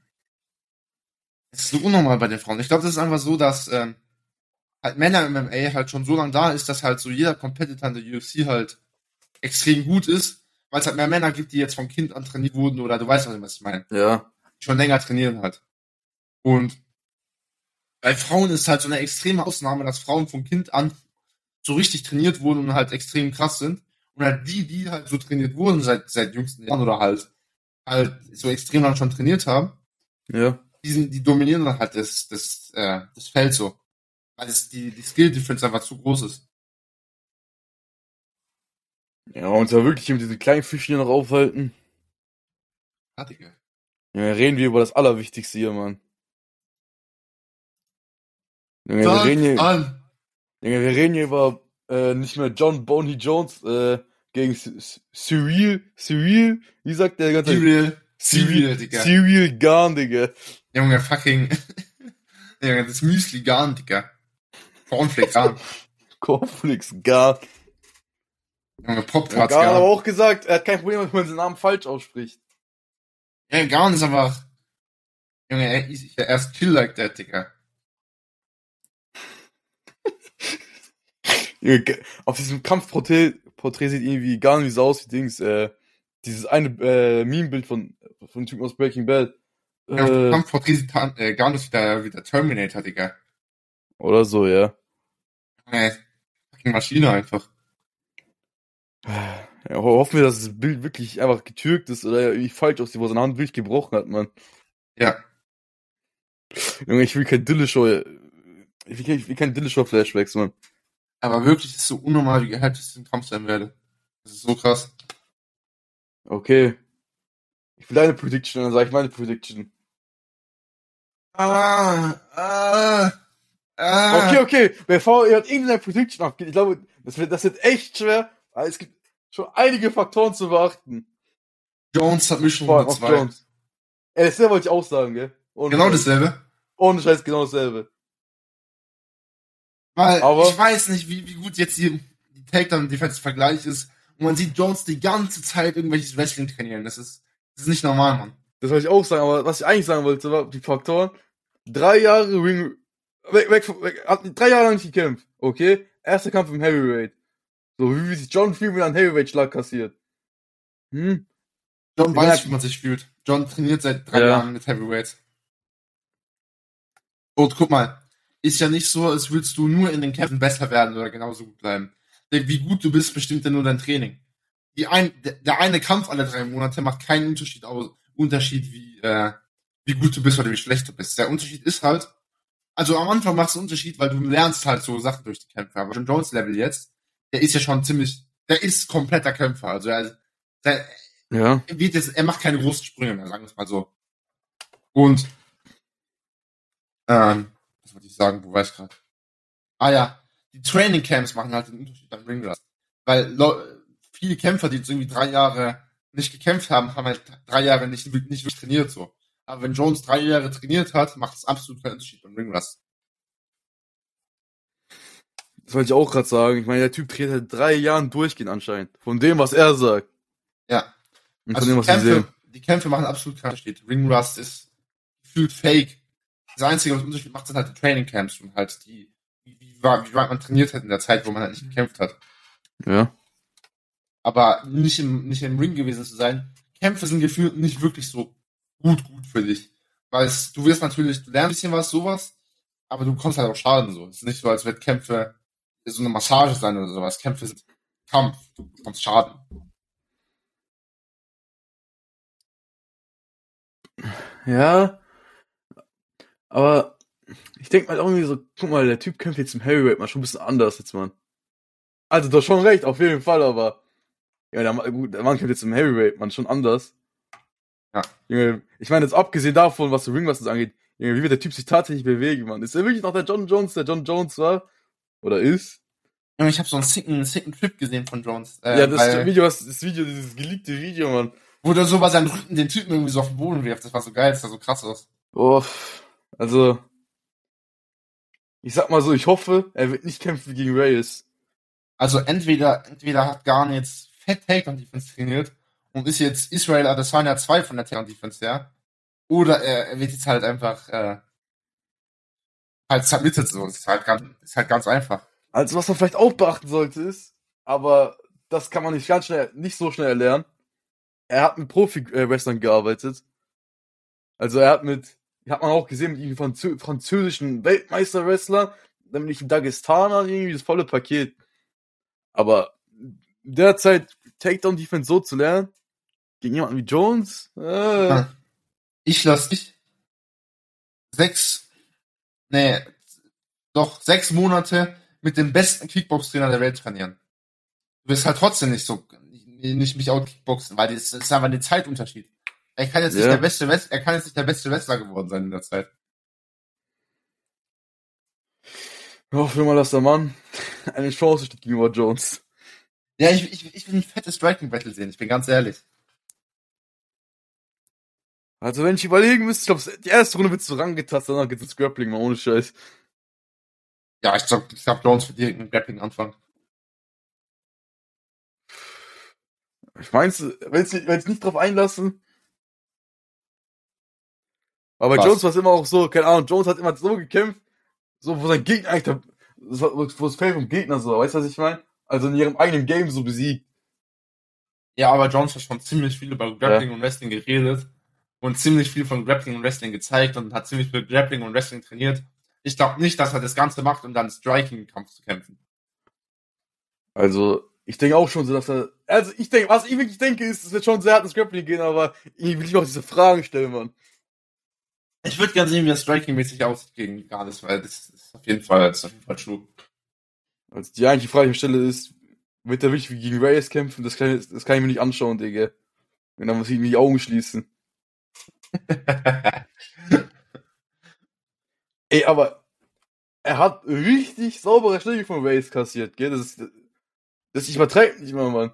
Es ist so unnormal bei den Frauen. Ich glaube, das ist einfach so, dass ähm, halt Männer im MMA halt schon so lange da ist, dass halt so jeder Competitor in der UFC halt extrem gut ist, weil es halt mehr Männer gibt, die jetzt vom Kind an trainiert wurden oder du weißt, was ich meine. Ja. schon länger trainieren halt. Und bei Frauen ist halt so eine extreme Ausnahme, dass Frauen vom Kind an so richtig trainiert wurden und halt extrem krass sind. Halt die, die halt so trainiert wurden seit, seit jüngsten Jahren oder halt, halt so extrem lang schon trainiert haben, Ja. die, sind, die dominieren dann halt das, das, äh, das Feld so. Weil es die, die Skill Difference einfach zu groß ist. Ja, und da wirklich mit diesen kleinen Fischen hier noch aufhalten. Ja, Digga. Ja, reden wir über das Allerwichtigste hier, Mann. Junge, wir reden hier! Junge, wir reden hier über äh, nicht mehr John Boney Jones äh, gegen Cyril, Cyril, wie sagt der ganze Cyril. Cyril, Digga. Cyril Gahn, Digga. Junge, fucking. *laughs* Junge, das Müsli Garn, Digga. Cornflake Garn. *laughs* Cornflakes Gahn. Junge, Pop-Tarts Gahn hat aber Garn. auch gesagt, er hat kein Problem, wenn man seinen Namen falsch ausspricht. Ja, Garn ist einfach. Junge, er ist er ist chill like that, Digga. Junge, Ga- Auf diesem Kampfporträt Porträt sieht irgendwie gar nicht so aus wie Dings, äh, dieses eine äh, Meme-Bild von, von Typen aus Breaking Bad. Ja, Äh, Kampf vor Trisitan, äh, gar nicht wieder, wieder Terminator, Digga. oder so, ja. Äh, fucking Maschine einfach. ja. ho- Hoffen wir, dass das Bild wirklich einfach getürkt ist oder irgendwie falsch aussieht, wo seine Hand wirklich gebrochen hat, man. Ja. Junge, ich will kein Dillashaw, ich will, kein- ich will kein Dillashaw-Flashbacks, man. Aber wirklich, das ist so unnormal, wie gehypt ich diesen Kampf sein werde. Das ist so krass. Okay. Ich will deine Prediction, dann sag ich meine Prediction. Ah, ah, ah. Okay, okay. Bevor ihr irgendeine Prediction abgeht, ich glaube, das wird, das wird echt schwer, weil es gibt schon einige Faktoren zu beachten. Jones Runde auf 2. Jones. Ey, das wollte ich auch sagen, gell? Ohne Genau dasselbe. Ohne Scheiß, genau dasselbe. Weil Aber- ich weiß nicht, wie, wie gut jetzt die, die Takedown-Defense-Vergleich ist. Und man sieht Jones die ganze Zeit irgendwelches Wrestling trainieren. Das ist, das ist nicht normal, Mann. Das wollte ich auch sagen, aber was ich eigentlich sagen wollte, war die Faktoren. Drei Jahre Ring, weg, weg, weg hat drei Jahre lang nicht gekämpft, okay? Erster Kampf im Heavyweight. So, wie wie sich John Freeman einen Heavyweight-Schlag kassiert. Hm? John weiß, wie man sich fühlt. John trainiert seit drei Ja. Jahren mit Heavyweights. Und guck mal, ist ja nicht so, als würdest du nur in den Kämpfen besser werden oder genauso gut bleiben. Denn Wie gut du bist, bestimmt ja nur dein Training. Die ein, der, eine Kampf alle drei Monate macht keinen Unterschied aus, Unterschied wie, äh, wie gut du bist oder wie schlecht du bist. Der Unterschied ist halt, also am Anfang macht es einen Unterschied, weil du lernst halt so Sachen durch die Kämpfe. Aber John Jones Level jetzt, der ist ja schon ziemlich, der ist kompletter Kämpfer. Also er, der, Ja. er wird jetzt, er macht keine großen Sprünge mehr, sagen wir es mal so. Und ähm, was wollte ich sagen, wo war ich gerade? Ah ja, die Training Camps machen halt den Unterschied am Ringrust. Weil viele Kämpfer, die jetzt irgendwie drei Jahre nicht gekämpft haben, haben halt drei Jahre nicht, nicht wirklich trainiert so. Aber wenn Jones drei Jahre trainiert hat, macht es absolut keinen Unterschied beim Ringrust. Das wollte ich auch gerade sagen. Ich meine, der Typ dreht seit drei Jahren durchgehend anscheinend. Von dem, was er sagt. Ja. Und von Also dem, die was wir sehen. Kämpfe, die Kämpfe machen absolut keinen Unterschied. Ringrust ist gefühlt fake. Das Einzige, was Unterschied macht, sind halt die Training Camps und halt die, wie, wie, wa- wie weit man trainiert hat in der Zeit, wo man halt nicht gekämpft hat. Ja. Aber nicht im, nicht im Ring gewesen zu sein. Kämpfe sind gefühlt nicht wirklich so gut, gut für dich. Weil es, du wirst natürlich, du lernst ein bisschen was, sowas, aber du bekommst halt auch Schaden so. Es ist nicht so, als wird Kämpfe so eine Massage sein oder sowas. Kämpfe sind Kampf. Du bekommst Schaden. Ja. Aber ich denke mal irgendwie so, guck mal, der Typ kämpft jetzt im Heavyweight mal schon ein bisschen anders jetzt, Mann. Also, du hast schon recht, auf jeden Fall, aber. Ja, der, Mann- gut, der Mann kämpft jetzt im Heavyweight, man, schon anders. Ja. Junge, ich meine, jetzt abgesehen davon, was der Ringwrestling angeht, Junge, wie wird der Typ sich tatsächlich bewegen, Mann? Ist er wirklich noch der John Jones, der John Jones war? Oder ist? Ja, ich habe so einen sicken, sicken Clip gesehen von Jones. Äh, ja, das Video, das, das Video, dieses geleakte Video, Mann. Wo der so bei seinem Rücken den Typen irgendwie so auf den Boden wirft. Das war so geil, das sah so krass aus. Oh, also. Ich sag mal so, ich hoffe, er wird nicht kämpfen gegen Reyes. Also entweder, entweder hat Garn jetzt fett Takedown Defense trainiert und ist jetzt Israel Adesanya 2 von der Takedown Defense her. Oder er, er wird jetzt halt einfach, äh, halt submitted so. Das ist halt ganz, ist halt ganz einfach. Also, was man vielleicht auch beachten sollte, ist, aber das kann man nicht ganz schnell, nicht so schnell erlernen. Er hat mit Profi-Wrestlern gearbeitet. Also, er hat mit, hat man auch gesehen, mit irgendwie Franzö französischen Weltmeister-Wrestlern, nämlich ein Dagestaner, irgendwie das volle Paket. Aber derzeit Takedown-Defense so zu lernen, gegen jemanden wie Jones, äh. Ich lass dich sechs, nee, doch sechs Monate mit dem besten Kickbox-Trainer der Welt trainieren. Du wirst halt trotzdem nicht so, nicht mich out-kickboxen, weil das ist einfach ein Zeitunterschied. Er kann jetzt nicht Ja. der beste West, er kann jetzt nicht der beste Wrestler geworden sein in der Zeit. hoffen wir mal, dass der Mann *laughs* eine Chance steht gegenüber Jones. Ja, ich, ich, ich will ein fettes Striking-Battle sehen, ich bin ganz ehrlich. Also, wenn ich überlegen müsste, ich glaube, die erste Runde wird so rangetastet, danach geht's ins Grappling, mal ohne Scheiß. Ja, ich glaube, ich glaub, Jones wird direkt mit Grappling anfangen. Ich meinst, wenn es nicht, nicht drauf einlassen. Aber bei Was? Jones war es immer auch so, keine Ahnung, Jones hat immer so gekämpft, so, wo sein Gegner eigentlich, wo das Feld vom Gegner so, weißt du, was ich meine? Also in ihrem eigenen Game so besiegt. Ja, aber Jones hat schon ziemlich viel über Grappling und Wrestling geredet und ziemlich viel von Grappling und Wrestling gezeigt und hat ziemlich viel Grappling und Wrestling trainiert. Ich glaube nicht, dass er das Ganze macht, um dann Striking-Kampf zu kämpfen. Also, ich denke auch schon so, dass er. Also, ich denke, was ich wirklich denke, ist, es wird schon sehr hart ins Grappling gehen, aber ich will nicht auch diese Fragen stellen, Mann. Ich würde gerne sehen, wie das Striking-mäßig aussieht gegen Gardis, weil das ist auf jeden Fall, das ist auf jeden Fall true. Also, die eigentliche Frage, die ich stelle, ist, wird er wirklich gegen Reyes kämpfen? Das kann, ich- das kann ich mir nicht anschauen, Digga. Und dann muss ich mir die Augen schließen. *laughs* Ey, aber er hat richtig saubere Schläge von Reyes kassiert, gell? Das ist, das übertreibt nicht mal, Mann.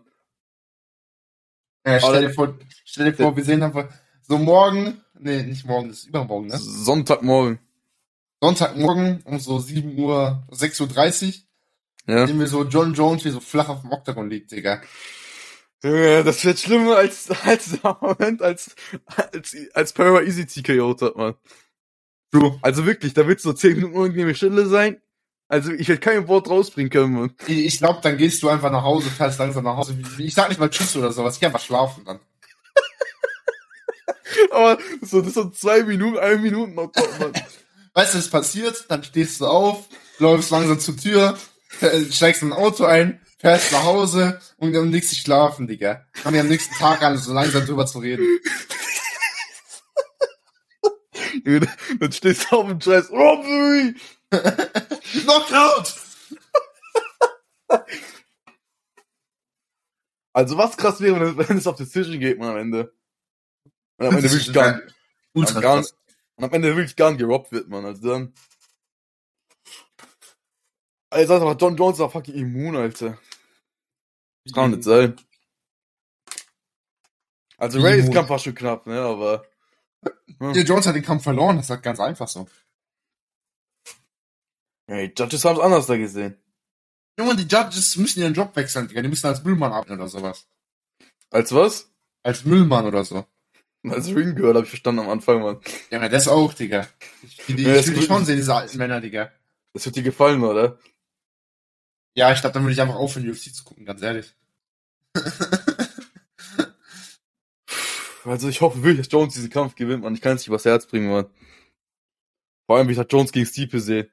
Ja, stell Aber- dir vor, stell dir vor, wir sehen einfach so morgen, nee, nicht morgen, das ist übermorgen, ne? Sonntagmorgen. Sonntagmorgen um so 7 Uhr, 6.30 Uhr, Ja. sehen wir so John Jones, wie so flach auf dem Oktagon liegt, Digga. Junge, das wird schlimmer als, als der Moment, als, als, als Pereira Easy TKO hat, Mann. True. Also wirklich, da wird so 10 Minuten unangenehme Stille sein. Also ich werde kein Wort rausbringen können, Mann. Ich, ich glaube, dann gehst du einfach nach Hause, fährst langsam nach Hause. Ich sag nicht mal Tschüss oder sowas, ich geh einfach schlafen dann. Aber so, das so zwei Minuten, eine Minute noch, Mann. Weißt du, was passiert? Dann stehst du auf, läufst langsam zur Tür, fähr- steigst in ein Auto ein, fährst nach Hause und dann legst dich schlafen, Digga. Haben wir am nächsten Tag an, so langsam drüber zu reden. Dann stehst du auf dem Scheiß, Robbery! *laughs* Knockout! Also was krass wäre, wenn, wenn es auf Decision geht, man, am Ende. Und am Ende wirklich gar, Ultra gar, und am Ende wirklich gar nicht gerobbt wird, man. Also dann. Alter, sag mal, John Jones war fucking immun, Alter. Das kann nicht sein. Also Rays? Kampf war schon knapp, ne, aber. Ja, Jones hat den Kampf verloren, das ist ganz einfach so. Hey, Judges haben es anders da gesehen. Junge, die Judges müssen ihren Job wechseln, Digga. Die müssen als Müllmann arbeiten oder sowas. Als was? Als Müllmann oder so. Als Ring Girl hab ich verstanden am Anfang, Mann. Ja, das auch, Digga. Ich, die, Ja, ich will die schon sehen, diese alten Männer, Digga. Das wird dir gefallen, oder? Ja, ich glaube, dann würde ich einfach aufhören, UFC zu gucken, ganz ehrlich. Also ich hoffe wirklich, dass Jones diesen Kampf gewinnt, man. Ich kann es nicht übers Herz bringen, man. Vor allem, wie ich halt Jones gegen Stipe sehe.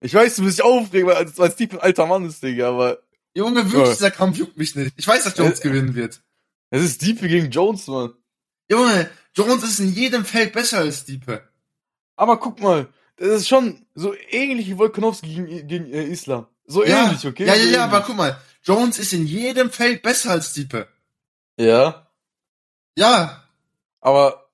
Ich weiß, du bist dich aufregen, weil, weil Stipe ein alter Mann ist, Digga, aber Junge, wirklich, Ja. dieser Kampf juckt mich nicht. Ich weiß, dass Jones Äh, gewinnen wird. es ist Stipe gegen Jones, man. Junge, Jones ist in jedem Feld besser als Stipe. Aber guck mal, das ist schon so ähnlich wie Volkanovski gegen, gegen äh, Islam. So ähnlich, okay? Ja, ja, so ja, aber ähnlich. guck mal, Jones ist in jedem Feld besser als Stipe. Ja, Ja, aber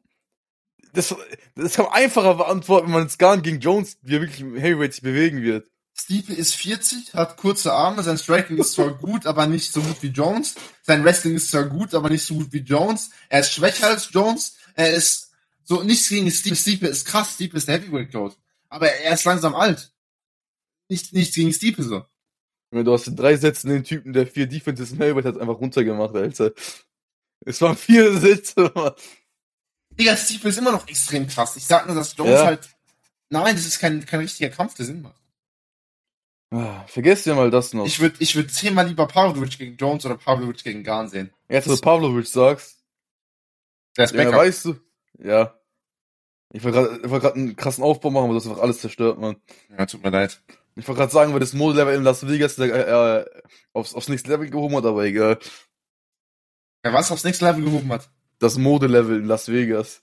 das, das kann man einfacher beantworten, wenn man es gar nicht gegen Jones, wie er wirklich im Heavyweight sich bewegen wird. Stipe ist 40, hat kurze Arme, sein Striking ist zwar gut, aber nicht so gut wie Jones. Sein Wrestling ist zwar gut, aber nicht so gut wie Jones. Er ist schwächer als Jones. Er ist so nichts gegen Stipe. Stipe ist krass, Stipe ist der Heavyweight Code. Aber er ist langsam alt. Nicht, nichts gegen Stipe so. Du hast in drei Sätzen den Typen, der vier Defenses im Heavyweight hat, einfach runtergemacht, Alter. Es waren vier Sätze, Mann. Digga, Stipe ist immer noch extrem krass. Ich sag nur, dass Jones Ja. halt. Nein, das ist kein, kein richtiger Kampf, der Sinn macht. Ah, Vergesst ja mal das noch. Ich würde ich würd zehnmal lieber Pavlovic gegen Jones oder Pavlovic gegen Garn sehen. Jetzt, wo du Pavlovic sagst, Der ist Backup. weißt du, ja. Ich wollte gerade einen krassen Aufbau machen, aber du hast einfach alles zerstört, Mann. Ja, tut mir leid. Ich wollte gerade sagen, weil das Modelevel in Las Vegas äh, äh, aufs, aufs nächste Level gehoben hat, aber egal. Wer was aufs nächste Level gehoben hat. Das Modelevel in Las Vegas.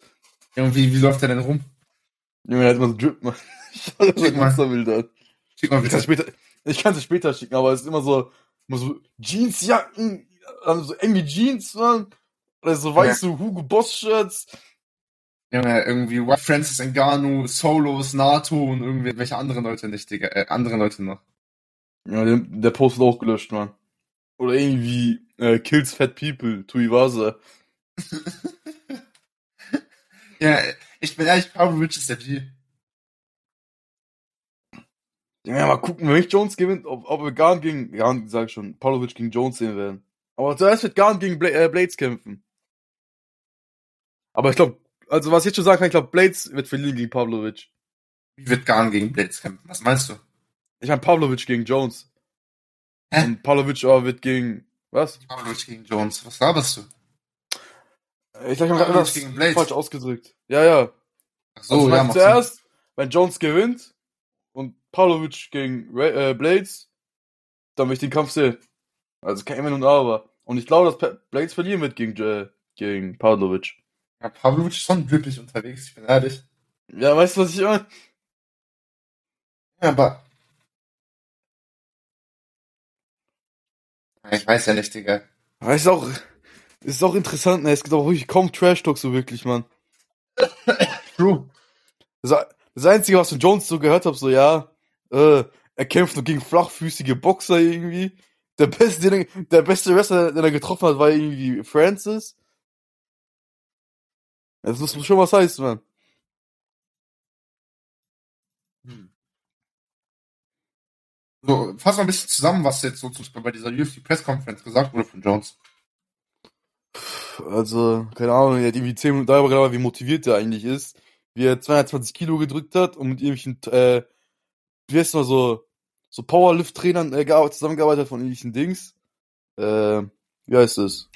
Junge, wie, wie läuft der denn rum? Junge, der hat immer so Drip, Mann. *laughs* Ich schau dir mal. mal Insta-Bilder an. Schick mal Ich kann ich kann es später schicken, aber es ist immer so, immer so Jeansjacken, dann so enge Jeans, Mann. Oder so weiße Hugo Boss Shirts. Junge, irgendwie White Francis Ngannou, Solos, NATO und irgendwie welche anderen Leute nicht, Digga. Äh, andere Leute noch. Ja, der, der Post wird auch gelöscht, Mann. Oder irgendwie äh, Kills Fat People, Tuivasa. *laughs* Ja, ich bin ehrlich, Pavlovic ist der G. Ja, mal gucken, wenn ich Jones gewinnt, ob, ob wir Garn gegen, Garn, sag ich schon, Pavlovic gegen Jones sehen werden. Aber zuerst wird Garn gegen Bla äh, Blades kämpfen. Aber ich glaube, also was ich jetzt schon sagen kann, ich glaube, Blades wird verlieren gegen Pavlovic. Wie wird Garn gegen Blades kämpfen? Was meinst du? Ich meine Pavlovic gegen Jones. Hä? Und Pavlovic aber wird gegen Was? Pavlovich gegen Jones. Was laberst du? Ich glaube, ich habe Blades. falsch ausgedrückt. Ja, ja. Ach So, also, ja, zuerst, wenn Jones gewinnt Pavlovic gegen Ra äh, Blades, dann will ich den Kampf sehen. Also kein Wenn und Aber. Und ich glaube, dass Pa- Blades verlieren wird gegen, äh, gegen Pavlovic. Ja, Pavlovich ist schon wirklich unterwegs, ich bin ehrlich. Ja, weißt du, was ich meine? Ja, aber. Ich weiß ja nicht, Digga. Aber ist auch, ist auch interessant, ne? Es gibt auch wirklich kaum Trash-Talk so wirklich, Mann. *coughs* True. Das, das Einzige, was von Jones so gehört habe, so, ja, äh, er kämpft nur gegen flachfüßige Boxer irgendwie. Der beste, den, er- der beste Wrestler, den er getroffen hat, war irgendwie Francis. Das muss schon was heißen, Mann. Hm. So, fass mal ein bisschen zusammen, was jetzt so zum Beispiel bei dieser UFC Press-Conference gesagt wurde von Jones. Also, keine Ahnung, er hat irgendwie 10 Minuten darüber gelabert, wie motiviert er eigentlich ist. Wie er 220 Kilo gedrückt hat und mit irgendwelchen, äh, wie heißt noch so, so Powerlift-Trainern äh, gearbeitet- zusammengearbeitet von irgendwelchen Dings. Äh, wie heißt es?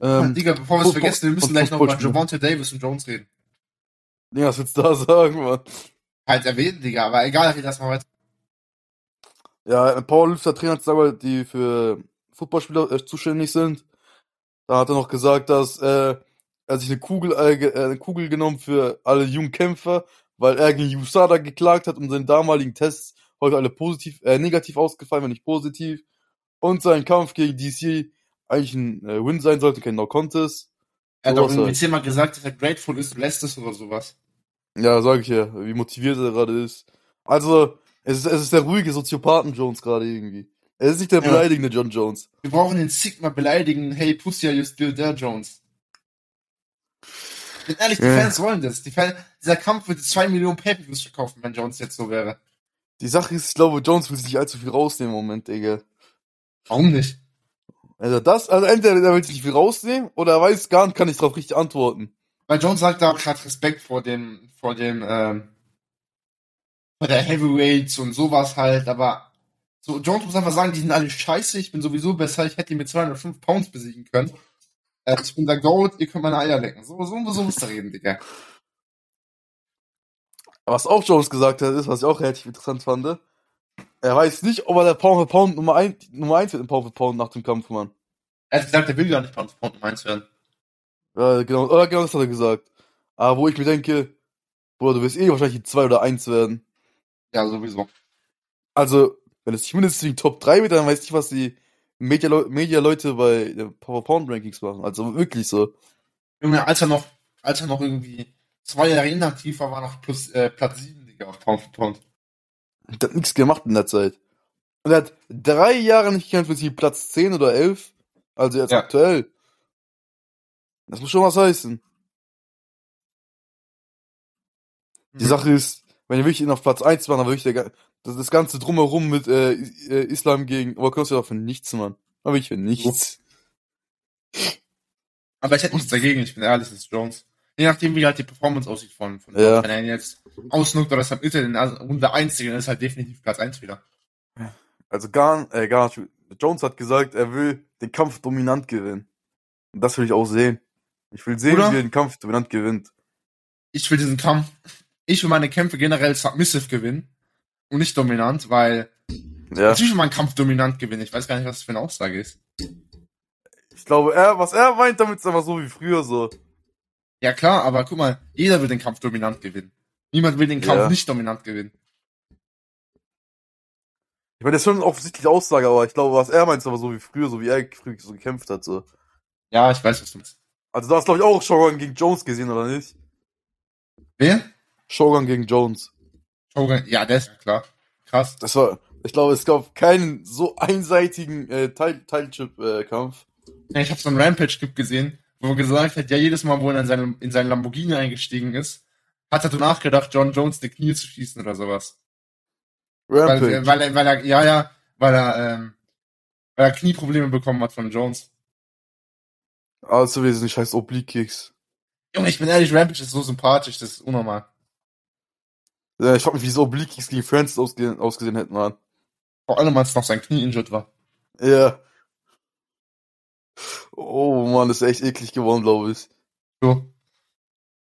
Ähm, Digga, bevor wir es vergessen, wir müssen gleich noch über. Javante Davis und Jones reden. Ding, was willst du da *laughs* sagen, Mann? Halt erwähnen, Digga, aber egal, red das mal weiter. Ja, ein Powerlifter-Trainer gesagt, die für Footballspieler äh, zuständig sind. Da hat er noch gesagt, dass äh, er sich eine Kugel, äh, äh, eine Kugel genommen für alle jungen Kämpfer, weil er gegen USADA geklagt hat und seine damaligen Tests heute alle positiv, äh, negativ ausgefallen, wenn nicht positiv. Und sein Kampf gegen DC eigentlich ein äh, Win sein sollte, kein No-Contest. Er hat auch irgendwie halt. zehnmal gesagt, dass er grateful ist, lässt es oder sowas. Ja, sag ich ja, wie motiviert er gerade ist. Also, es ist, es ist der ruhige Soziopathen-Jones gerade irgendwie. Er ist nicht der Ja. beleidigende John Jones. Wir brauchen den Sigma beleidigen, hey Pussy, are you still there, Jones? Ich bin ehrlich, die Ja. Fans wollen das. Die Fans, dieser Kampf würde zwei Millionen Pay-Per-Views verkaufen, wenn Jones jetzt so wäre. Die Sache ist, ich glaube, Jones will sich nicht allzu viel rausnehmen im Moment, Digga. Warum nicht? Also das, also entweder er will sich nicht viel rausnehmen, oder er weiß gar nicht, kann nicht darauf richtig antworten. Weil Jones sagt da gerade Respekt vor dem, vor dem, ähm, vor der Heavyweights und sowas halt, aber so, Jones muss einfach sagen, die sind alle scheiße, ich bin sowieso besser, ich hätte ihn mit 205 Pounds besiegen können. Äh, ich bin der Goat, ihr könnt meine Eier lecken. So, so, so musst du reden, Digga. Was auch Jones gesagt hat, ist, was ich auch relativ interessant fand, er weiß nicht, ob er der Pound for Pound Nummer 1, Nummer 1 wird im Pound for Pound nach dem Kampf, Mann. Er hat gesagt, er will gar nicht Pound for Pound Nummer 1 werden. Ja, genau, oder genau das hat er gesagt. Aber wo ich mir denke, Bruder, du wirst eh wahrscheinlich die 2 oder 1 werden. Ja, sowieso. Also, wenn es nicht mindestens die Top 3 wird, dann weiß ich, was die Media- Media-Leute bei den Power Pound Rankings machen. Also wirklich so. Junge, als er noch, als er noch irgendwie zwei Jahre inaktiv war, war noch plus, äh, Platz 7, Digga, auf Pound for Pound. Der hat nichts gemacht in der Zeit. Und er hat drei Jahre nicht gekämpft, bis sie Platz 10 oder 11. Also jetzt Ja. aktuell. Das muss schon was heißen. Die Mhm. Sache ist, wenn ihr wirklich ihn auf Platz 1 waren, dann wirklich der, ga- das, das ganze Drumherum mit äh, äh, Islam gegen Oberkörper ja für nichts, Mann. Aber ich für nichts. Aber ich hätte nichts dagegen, ich bin ehrlich, das ist Jones. Je nachdem, wie halt die Performance aussieht von, von Ja. Jones. Wenn er ihn jetzt ausnuckt oder es am Mitte in der Runde 1 dann ist halt definitiv Platz 1 wieder. Also gar, äh, gar nicht. Jones hat gesagt, er will den Kampf dominant gewinnen. Und das will ich auch sehen. Ich will sehen, Oder? wie er den Kampf dominant gewinnt. Ich will diesen Kampf, ich will meine Kämpfe generell submissive gewinnen und nicht dominant, weil Ja. natürlich man einen Kampf dominant gewinnen. Ich weiß gar nicht, was das für eine Aussage ist. Ich glaube, er, was er meint damit, ist einfach so wie früher so. Ja klar, aber guck mal, jeder will den Kampf dominant gewinnen. Niemand will den Kampf Ja. nicht dominant gewinnen. Ich meine, das ist schon eine offensichtliche Aussage, aber ich glaube, was er meint, ist aber so wie früher, so wie er früher so gekämpft hat, so. Ja, ich weiß, was du meinst. Also da hast glaube ich auch Shogun gegen Jones gesehen, oder nicht? Wer? Shogun gegen Jones. Shogun, ja, der ist klar. Krass. Das war, ich glaube, es gab keinen so einseitigen äh, Teil, Teilchip-Kampf. Ja, ich habe so einen Rampage-Clip gesehen, wo er gesagt hat, ja, jedes Mal, wo er in seinen, in seinen Lamborghini eingestiegen ist, hat er danach gedacht, John Jones die Knie zu schießen oder sowas. Rampage. Weil, weil, er, weil er, ja, ja, weil er, ähm, weil er Knieprobleme bekommen hat von Jones. also wir sind nicht scheiß Oblique-Kicks. Junge, ich bin ehrlich, Rampage ist so sympathisch, das ist unnormal. Ja, ich frag mich, wie diese Oblique-Kicks gegen Francis ausge ausgesehen hätten, Mann. Vor allem, als noch sein Knie injured war. Ja. Oh Mann, das ist echt eklig geworden, glaube ich. So.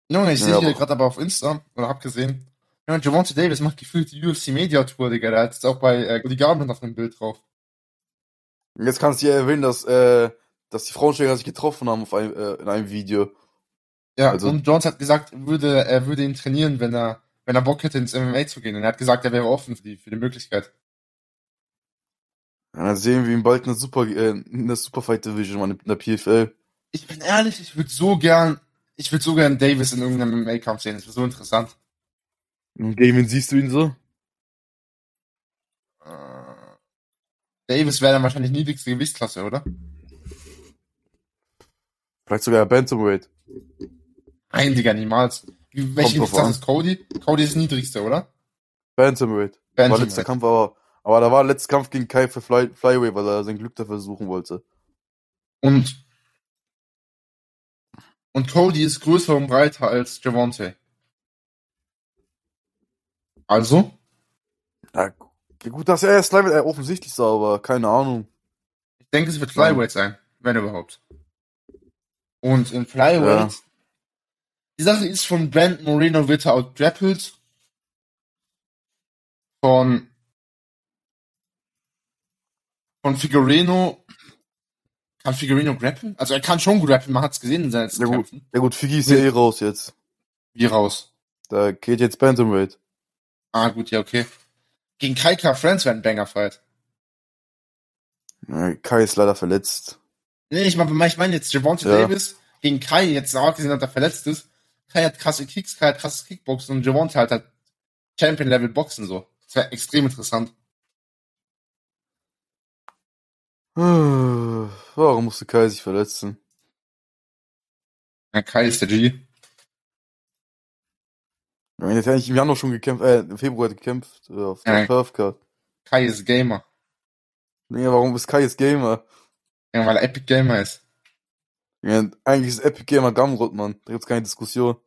Junge, ich Ja, sehe hier gerade aber auf Insta, oder hab gesehen, ja, Javante Davis macht gefühlt die UFC Media Tour, Digga. Der hat jetzt auch bei äh, Cody Garbrandt auf dem Bild drauf. Jetzt kannst du ja erwähnen, dass, äh, dass die Frauenschläger sich getroffen haben auf einem, äh, in einem Video. Ja, Also- und Jones hat gesagt, würde, er würde ihn trainieren, wenn er, wenn er Bock hätte, ins MMA zu gehen. Und er hat gesagt, er wäre offen für die, für die Möglichkeit. Ja, dann sehen wir ihn bald in der Super, äh, in der Superfight Division, Mann, in der PFL. Ich bin ehrlich, ich würde so gern, ich würde so gern Davis in irgendeinem MMA-Kampf sehen. Das wäre so interessant. Und gegen wen siehst du ihn so? Äh, Davis wäre dann wahrscheinlich niedrigste Gewichtsklasse, oder? Vielleicht sogar Bantamweight. Nein, Digga, niemals. Welche ist Cody? Cody ist das niedrigste, oder? Bantamweight. War Bantamweight. letzter Kampf, aber, aber da war letzter Kampf gegen Kai für Fly, Flyway, weil er sein Glück da versuchen wollte. Und, und Cody ist größer und breiter als Javante. Also? Ja, gut, dass er Flyweight äh, offensichtlich sah, aber keine Ahnung. Ich denke, es wird Flyweight sein, wenn überhaupt. Und in Flyweight, Ja. Die Sache ist, von Brandon Moreno wird er outgrappelt. Von, von Figurino, kann Figurino grappeln? Also er kann schon grappeln, man hat es gesehen in seinen letzten Ja, gut. Kämpfen. Ja gut, Figi ist ja eh raus jetzt. Wie raus? Da geht jetzt Bantamweight. Ah, gut, ja, okay. Gegen Kaika Friends wäre ein Banger-Fight. Kai ist leider verletzt. Nee, ich meine, ich meine jetzt Javante Ja. Davis gegen Kai, jetzt auch gesehen, dass er verletzt ist. Kai hat krasse Kicks, Kai hat krasses Kickboxen und Javante halt hat Champion-Level Boxen so. Das wäre extrem interessant. Warum musste Kai sich verletzen? Ja, Kai ist der G. Ja, jetzt eigentlich im Januar schon gekämpft, äh, im Februar gekämpft, äh, auf der Ja. Perf-Card. Kai ist Gamer. Nee, warum ist Kai jetzt Gamer? Ja, weil er Epic Gamer ist. Ja, eigentlich ist Epic Gamer Gamrot, Mann. Da gibt's keine Diskussion.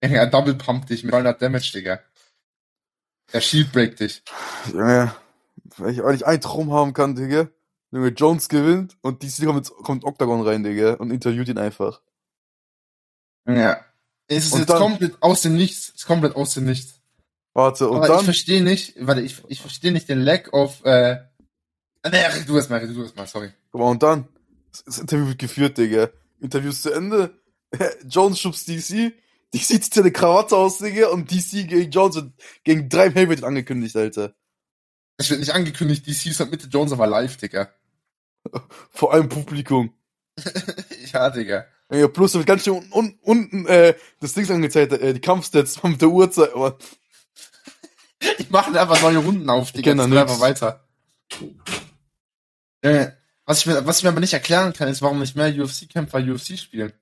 *laughs* Er Double Pump dich mit 300 Damage, Digga. Er Shield Break dich. Ja, weil ich eigentlich einen Traum haben kann, Digga. Junge, Jones gewinnt und DC kommt, kommt Octagon rein, Digga, und interviewt ihn einfach. Ja. Es ist Und jetzt dann- komplett aus dem Nichts. Es ist komplett aus dem Nichts. Warte, und Aber ich dann, verstehe nicht, warte, ich, ich verstehe nicht den Lack of, äh, nee, red du erst mal, red du erst mal, sorry. guck mal, und dann, das Interview wird geführt, Digga. Interview ist zu Ende, *laughs* Jones schubst DC, DC zieht seine Krawatte aus, Digga, und DC gegen Jones und gegen drei Heavyweight angekündigt, Alter. Es wird nicht angekündigt, DC ist halt Mitte Jones aber live, Digga. *laughs* Vor allem Publikum. *laughs* ja, Digga. Ja, plus da wird ganz schön unten, unten, unten äh, das Ding angezeigt, äh, die Kampfstats mit der Uhrzeit, aber Die machen einfach neue Runden auf, Digga. kenn da Das geht nix. einfach weiter. Äh, was ich mir, was ich mir aber nicht erklären kann, ist, warum nicht mehr UFC-Kämpfer UFC spielen.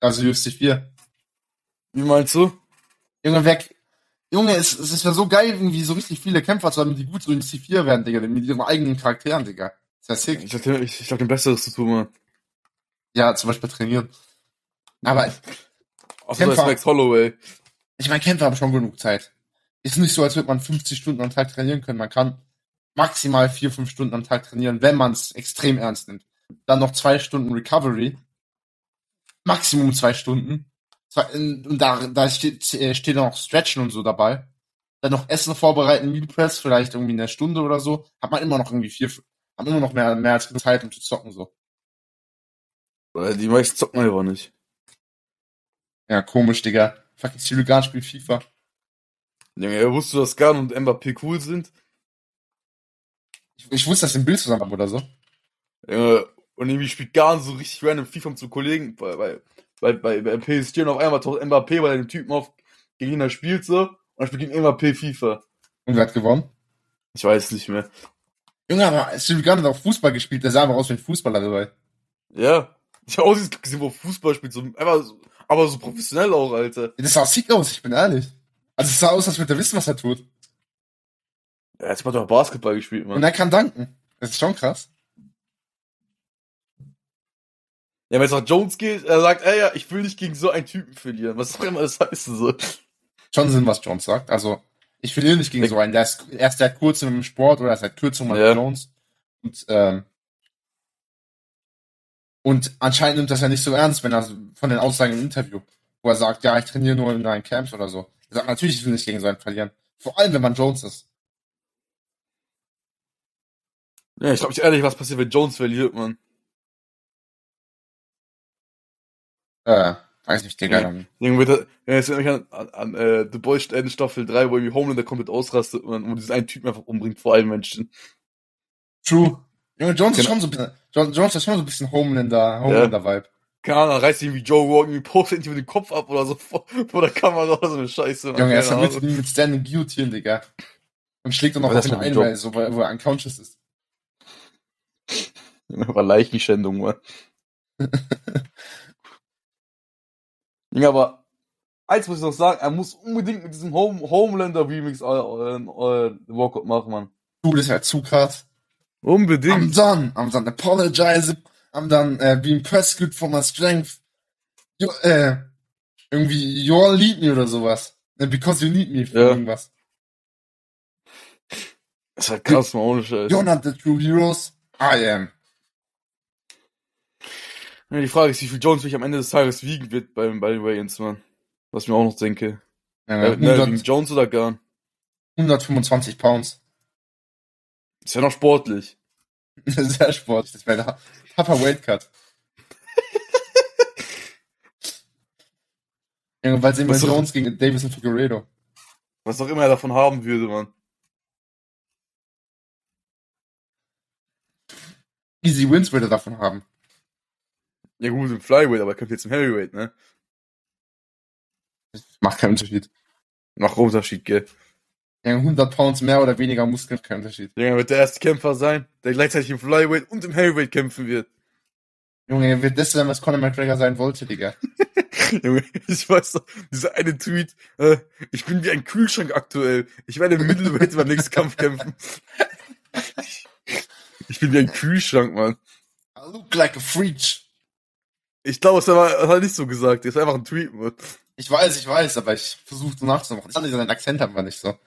Also UFC 4. wie meinst du? Junge, weg. Junge, es, es wäre so geil, irgendwie so richtig viele Kämpfer zu haben, die gut so in C4 werden, Digga, mit ihren eigenen Charakteren, Digga. Das wäre sick. Ich hab, ich, ich hab dem Besseres zu tun, Mann. Ja, zum Beispiel trainieren. Aber Außer Kämpfer. Max Holloway. ich meine, Kämpfer haben schon genug Zeit. Ist nicht so, als würde man 50 Stunden am Tag trainieren können. Man kann maximal 4, 5 Stunden am Tag trainieren, wenn man es extrem ernst nimmt. Dann noch zwei Stunden Recovery. Maximum zwei Stunden. Und da, da steht, äh, steht noch Stretchen und so dabei. Dann noch Essen vorbereiten, Meal Press, vielleicht irgendwie in einer Stunde oder so. Hat man immer noch irgendwie vier, hat man immer noch mehr, mehr als genug Zeit, um zu zocken, so. Weil die meisten zocken einfach nicht. Ja, komisch, Digga. Fucking Syrigan spielt FIFA. Junge, wusstest du, dass Gan und Mbappé cool sind? Ich, ich wusste, dass sie ein Bild zusammen haben oder so. Junge, und irgendwie spielt Gan so richtig random FIFA zu Kollegen bei, bei, bei, bei, bei PSG und auf einmal taucht Mbappé bei dem Typen auf, gegen ihn er spielt so, und er spielt gegen Mbappé FIFA. Und wer hat gewonnen? Ich weiß nicht mehr. Junge, aber Syrigan hat auch Fußball gespielt, der sah aber aus wie ein Fußballer dabei. Ja. Ich hab auch gesehen, wo Fußball spielt, so, einfach so, aber so professionell auch, Alter. Das sah sick aus, ich bin ehrlich. Also es sah aus, als würde er wissen, was er tut. Ja, jetzt hat doch Basketball gespielt, Und Mann. er kann danken. Das ist schon krass. Ja, wenn es nach Jones geht, er sagt, ey, ja, ich will nicht gegen so einen Typen verlieren. Was auch immer das heißen soll. Schon Sinn, was Jones sagt. Also, ich verliere nicht gegen Ich- so einen. Der ist erst der kurze mit dem Sport oder er ist halt kürzer mit Ja. Jones. Und, ähm, Und anscheinend nimmt das ja nicht so ernst, wenn er von den Aussagen im Interview, wo er sagt, ja, ich trainiere nur in deinen Camps oder so. Er sagt, natürlich, ich will nicht gegen so einen verlieren. Vor allem, wenn man Jones ist. Ja, ich glaube nicht ehrlich, was passiert, wenn Jones verliert, man. Äh, weiß nicht, Digga. Dann. Irgendwie wird er, ja, jetzt erinnere ich an, an, äh, The Boys Ende Staffel 3, wo irgendwie Homelander komplett ausrastet und, und diesen einen Typen einfach umbringt vor allen Menschen. True. Junge, Jones ist Genau. schon so ein bisschen, Jones, Jones ist schon so ein bisschen Homelander, Homelander-Vibe. Keine Ahnung, reißt irgendwie Joe Rogan, irgendwie postet irgendwie den Kopf ab oder so *laughs* vor, vor der Kamera oder so eine Scheiße. Junge, er ist mit, Ahnung. mit Standing Guillotine, Digga. Und schlägt dann noch auf das ihn ein weil, so, weil, wo er unconscious ist. *laughs* War Leichenschändung, man. *laughs* ja, aber eins muss ich noch sagen, er muss unbedingt mit diesem Home Homelander Remix äh, äh, äh, Walkout machen, man. Du, das ist halt zu krass. I'm Unbedingt. done. I'm done apologizing. I'm done uh, being prescued for my strength. You, äh, irgendwie, you all need me oder sowas. Because you need me für Ja. irgendwas. Das ist halt krass, man, ohne Scheiß. You're not the true heroes. I am. Ja, die Frage ist, wie viel Jones wirklich am Ende des Tages wiegen wird beim, bei den Weigh-Ins, man. Was ich mir auch noch denke. Ja, Äh, ne, 100, wegen Jones oder Garn? 125 Pounds. Ist ja noch sportlich. *laughs* Sehr sportlich. Das wäre der Papa Weight *laughs* Cut. Weil es Was soll- Jones gegen Davison Figueredo. Was auch immer er davon haben würde, man. Easy Wins würde er davon haben. Ja gut, im Flyweight, aber er könnte jetzt im Heavyweight, ne? Macht keinen Unterschied. Macht einen Unterschied, gell? Ja, 100 Pounds mehr oder weniger Muskeln, kein Unterschied. Junge, er wird der erste Kämpfer sein, der gleichzeitig im Flyweight und im Heavyweight kämpfen wird. Junge, er wird das sein, was Conor McGregor sein wollte, Digga. *laughs* Junge, ich weiß doch, dieser eine Tweet, äh, ich bin wie ein Kühlschrank aktuell. Ich werde im Middleweight beim nächsten Kampf kämpfen. *laughs* Ich bin wie ein Kühlschrank, Mann. I look like a freak. Ich glaube, es das hat er nicht so gesagt. Das ist einfach ein Tweet, Mann. Ich weiß, ich weiß, aber ich versuche so nachzumachen. Ich fand seinen Akzent einfach nicht so.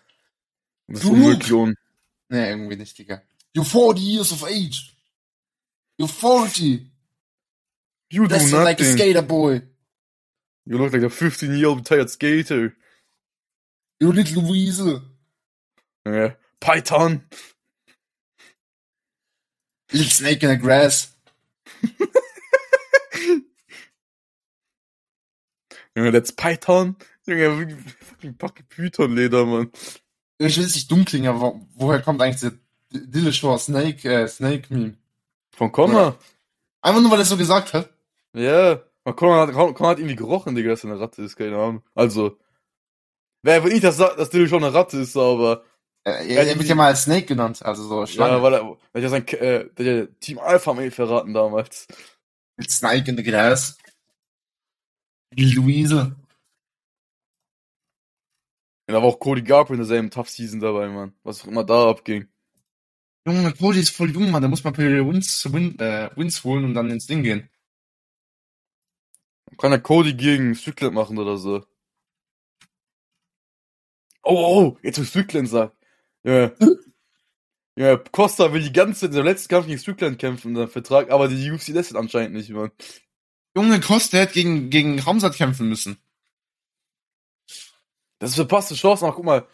Das ist Du- unmöglich ohne. Nee, irgendwie nicht, Digga. You're 40 years of age. You're 40. You do That's like a nothing. skater boy. You look like a 15-year-old retired skater. You little weasel. Ja. Python. Little snake in the grass. Junge, that's Python. Junge, fucking fucking Python-Leder, Mann. Ich will es nicht dumm klingen, aber wo- woher kommt eigentlich der Dillashaw Snake, äh, Snake Meme? Von Connor. Einfach nur, weil er es so gesagt hat. Ja. Man Connor hat, Connor hat irgendwie gerochen, Digga, dass er eine Ratte ist, keine Ahnung. Also. Wer will nicht, dass, dass Dilly schon eine Ratte ist, aber. Äh, er, er wird ja mal als Snake genannt, also so Schlange. Ja, weil er, weil er sein, äh, Team Alpha Mail verraten damals. Snake in the grass. Weasel. Und da war auch Cody Garber in derselben Tough Season dabei, Mann. Was auch immer da abging. Junge, Cody ist voll jung, Mann. Da muss man per Wins, win, äh, Wins holen und dann ins Ding gehen. Kann er Cody gegen Strickland machen oder so. Oh, oh, jetzt wo Strickland sagt. Ja. *laughs* Ja, Costa will die ganze Zeit in der letzten Kampf gegen Strickland kämpfen, der Vertrag, aber die UFC lässt ihn anscheinend nicht, Mann. Junge, Costa hätte gegen, gegen Ramsat kämpfen müssen. Das ist verpasste Chance, aber guck mal.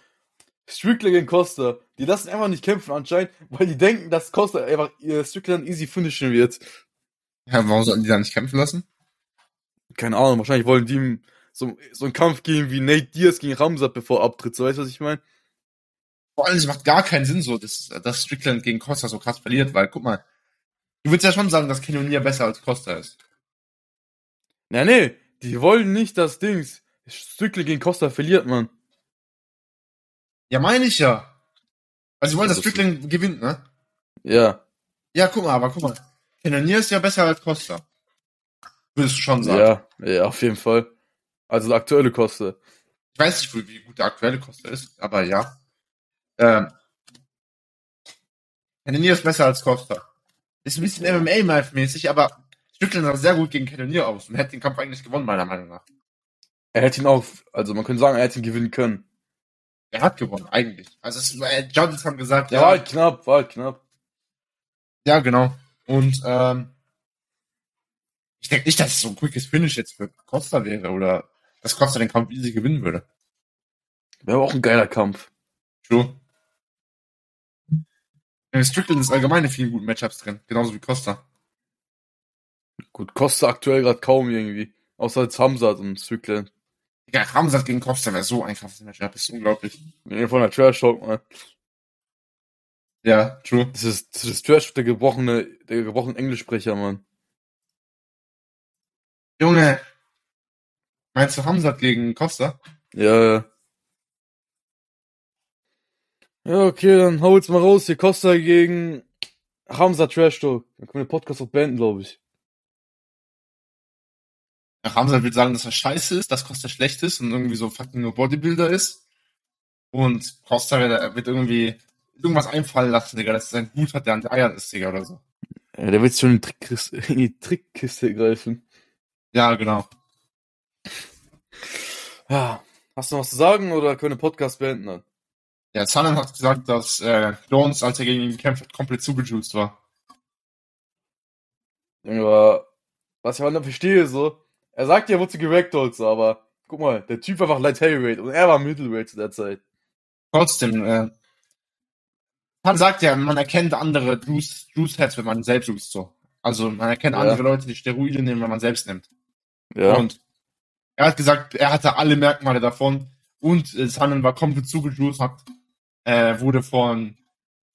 Strickland gegen Costa, die lassen einfach nicht kämpfen anscheinend, weil die denken, dass Costa einfach ihr Strickland easy finishen wird. Ja, warum sollten die da nicht kämpfen lassen? Keine Ahnung, wahrscheinlich wollen die ihm so, so einen Kampf geben wie Nate Diaz gegen Ramsat, bevor er abtritt, so weißt du, was ich meine? Vor allem, es macht gar keinen Sinn so, dass, dass Strickland gegen Costa so krass verliert, weil, guck mal, du würdest ja schon sagen, dass Cannonier besser als Costa ist. Na nee, die wollen nicht, dass Dings Strickland gegen Costa verliert, Mann. Ja, meine ich ja. Also, sie wollen, dass Das Strickland gewinnt, ne? Ja, Ja, guck mal, aber guck mal. Cannonier ist ja besser als Costa. Würdest du schon sagen. ja, ja, auf jeden Fall. Also der aktuelle Costa. Ich weiß nicht, wie wie gut der aktuelle Costa ist, aber ja. Ähm, Cannonier ist besser als Costa. Ist ein bisschen MMA-mäßig, aber Strickland sah sehr gut gegen Cannonier aus und hätte den Kampf eigentlich gewonnen, meiner Meinung nach. Er hätte ihn auch, also man könnte sagen, er hätte ihn gewinnen können. Er hat gewonnen, eigentlich. Also, es, äh, Judges haben gesagt, Ja, war halt knapp, war halt knapp. Ja, genau. Und ähm, Ich denke nicht, dass es so ein quickes Finish jetzt für Costa wäre oder dass Costa den Kampf easy gewinnen würde. Wäre auch ein geiler Kampf. True. Ja, Strickland ist allgemein in vielen guten Matchups drin, genauso wie Costa. Gut, Costa aktuell gerade kaum irgendwie. Außer als Hamzat und Strickland. Ja, Ramsat gegen Costa wäre so ein krasses Matchup, das ist unglaublich. Von der Trash Talk, man. Ja, true. Das ist, das ist Trash, der gebrochene, der gebrochene Englischsprecher, Mann. Junge, meinst du Hamzat gegen Costa? Ja, ja. Ja, okay, dann hau jetzt mal raus. Hier Costa gegen Hamza Trash Talk. Dann können wir den Podcast auch beenden, glaube ich. Ja, Ramsat wird sagen, dass er scheiße ist, dass Costa schlecht ist und irgendwie so fucking nur Bodybuilder ist. Und Costa wird, wird irgendwie irgendwas einfallen lassen, Digga, dass er sein Hut hat, der an der Eier ist, Digga, oder so. Ja, der wird schon in die, Trickkiste, *laughs* in die Trickkiste greifen. Ja, genau. Ja. Hast du noch was zu sagen oder können wir den Podcast beenden dann? Ja, Sanem hat gesagt, dass äh, Jones, als er gegen ihn gekämpft hat, komplett zugejuiced war. Aber was ich halt nicht verstehe, so, er sagt ja, er wurde zu geragdollt, so, aber guck mal, der Typ war einfach Light Heavyweight und er war Middleweight zu der Zeit. Trotzdem, äh, man sagt ja, man erkennt andere Juice, Juice Heads, wenn man selbst juiced, so. Also, man erkennt Ja. andere Leute, die Steroide nehmen, wenn man selbst nimmt. Ja. Und er hat gesagt, er hatte alle Merkmale davon und äh, Sanem war komplett zugejuiced, hat, äh, wurde von,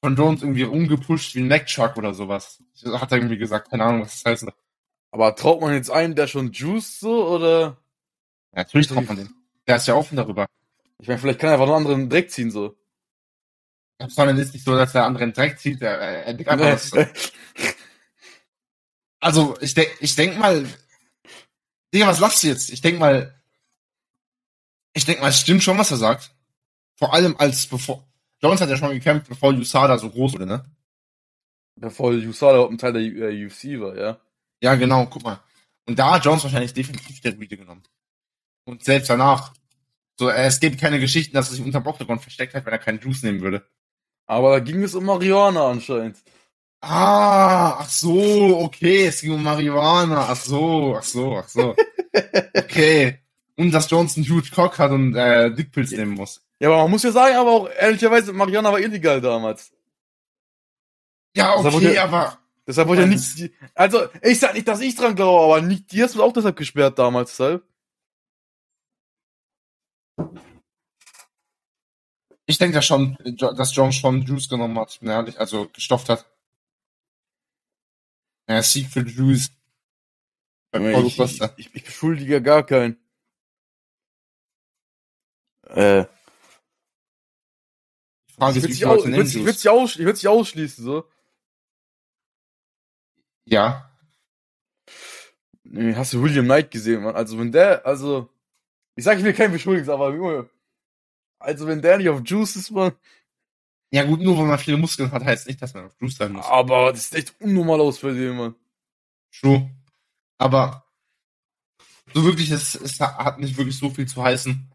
von Jones irgendwie umgepusht wie ein Neckchuck oder sowas. Hat er irgendwie gesagt, keine Ahnung, was das heißt. Aber traut man jetzt einen, der schon juiced, so, oder? Ja, natürlich traut man den. Der ist ja offen darüber. Ich meine, vielleicht kann er einfach einen anderen Dreck ziehen, so. Sanem ist nicht so, dass der andere einen Dreck zieht, er, er, er denkt einfach, was- Also, ich denk, ich denk mal, Digga, was lachst du jetzt? Ich denk mal, ich denk mal, es stimmt schon, was er sagt. Vor allem als bevor, Jones hat ja schon gekämpft, bevor USADA so groß wurde, ne? Bevor USADA überhaupt ein Teil der äh, UFC war, ja. Ja, genau, guck mal. Und da hat Jones wahrscheinlich definitiv Steroide genommen. Und selbst danach. So, es gibt keine Geschichten, dass er sich unterm Octagon versteckt hat, wenn er keinen Juice nehmen würde. Aber da ging es um Marihuana anscheinend. Ah, ach so, okay, es ging um Marihuana, ach so, ach so, ach so. *laughs* Okay. Und dass Jones einen huge Cock hat und äh, Dickpilz nehmen muss. Ja, aber man muss ja sagen, aber auch ehrlicherweise, Marihuana war illegal damals. Ja, Das okay, wurde- aber Deshalb wollte ja Das- nicht, also, ich sag nicht, dass ich dran glaube, aber nicht, die hast du auch deshalb gesperrt damals, deshalb. ich denke ja schon, dass Jones schon Juice genommen hat, ehrlich, also gestofft hat. Ja, Sieg für Juice. Ich, ich, ich, ich beschuldige ja gar keinen. Äh, ich ist, würde sich, aus, ich würd, ich würd sich, aus, ich würd sich ausschließen, so. Ja. Nee, hast du William Knight gesehen, Mann? Also, wenn der, also, ich sag, ich will keinen beschuldigen, aber, Junge, also, wenn der nicht auf Juice ist, Mann, Ja gut, nur weil man viele Muskeln hat, heißt nicht, dass man auf Juice sein muss. aber das sieht echt unnormal aus für den, Mann. True. Aber so wirklich, es, es hat nicht wirklich so viel zu heißen,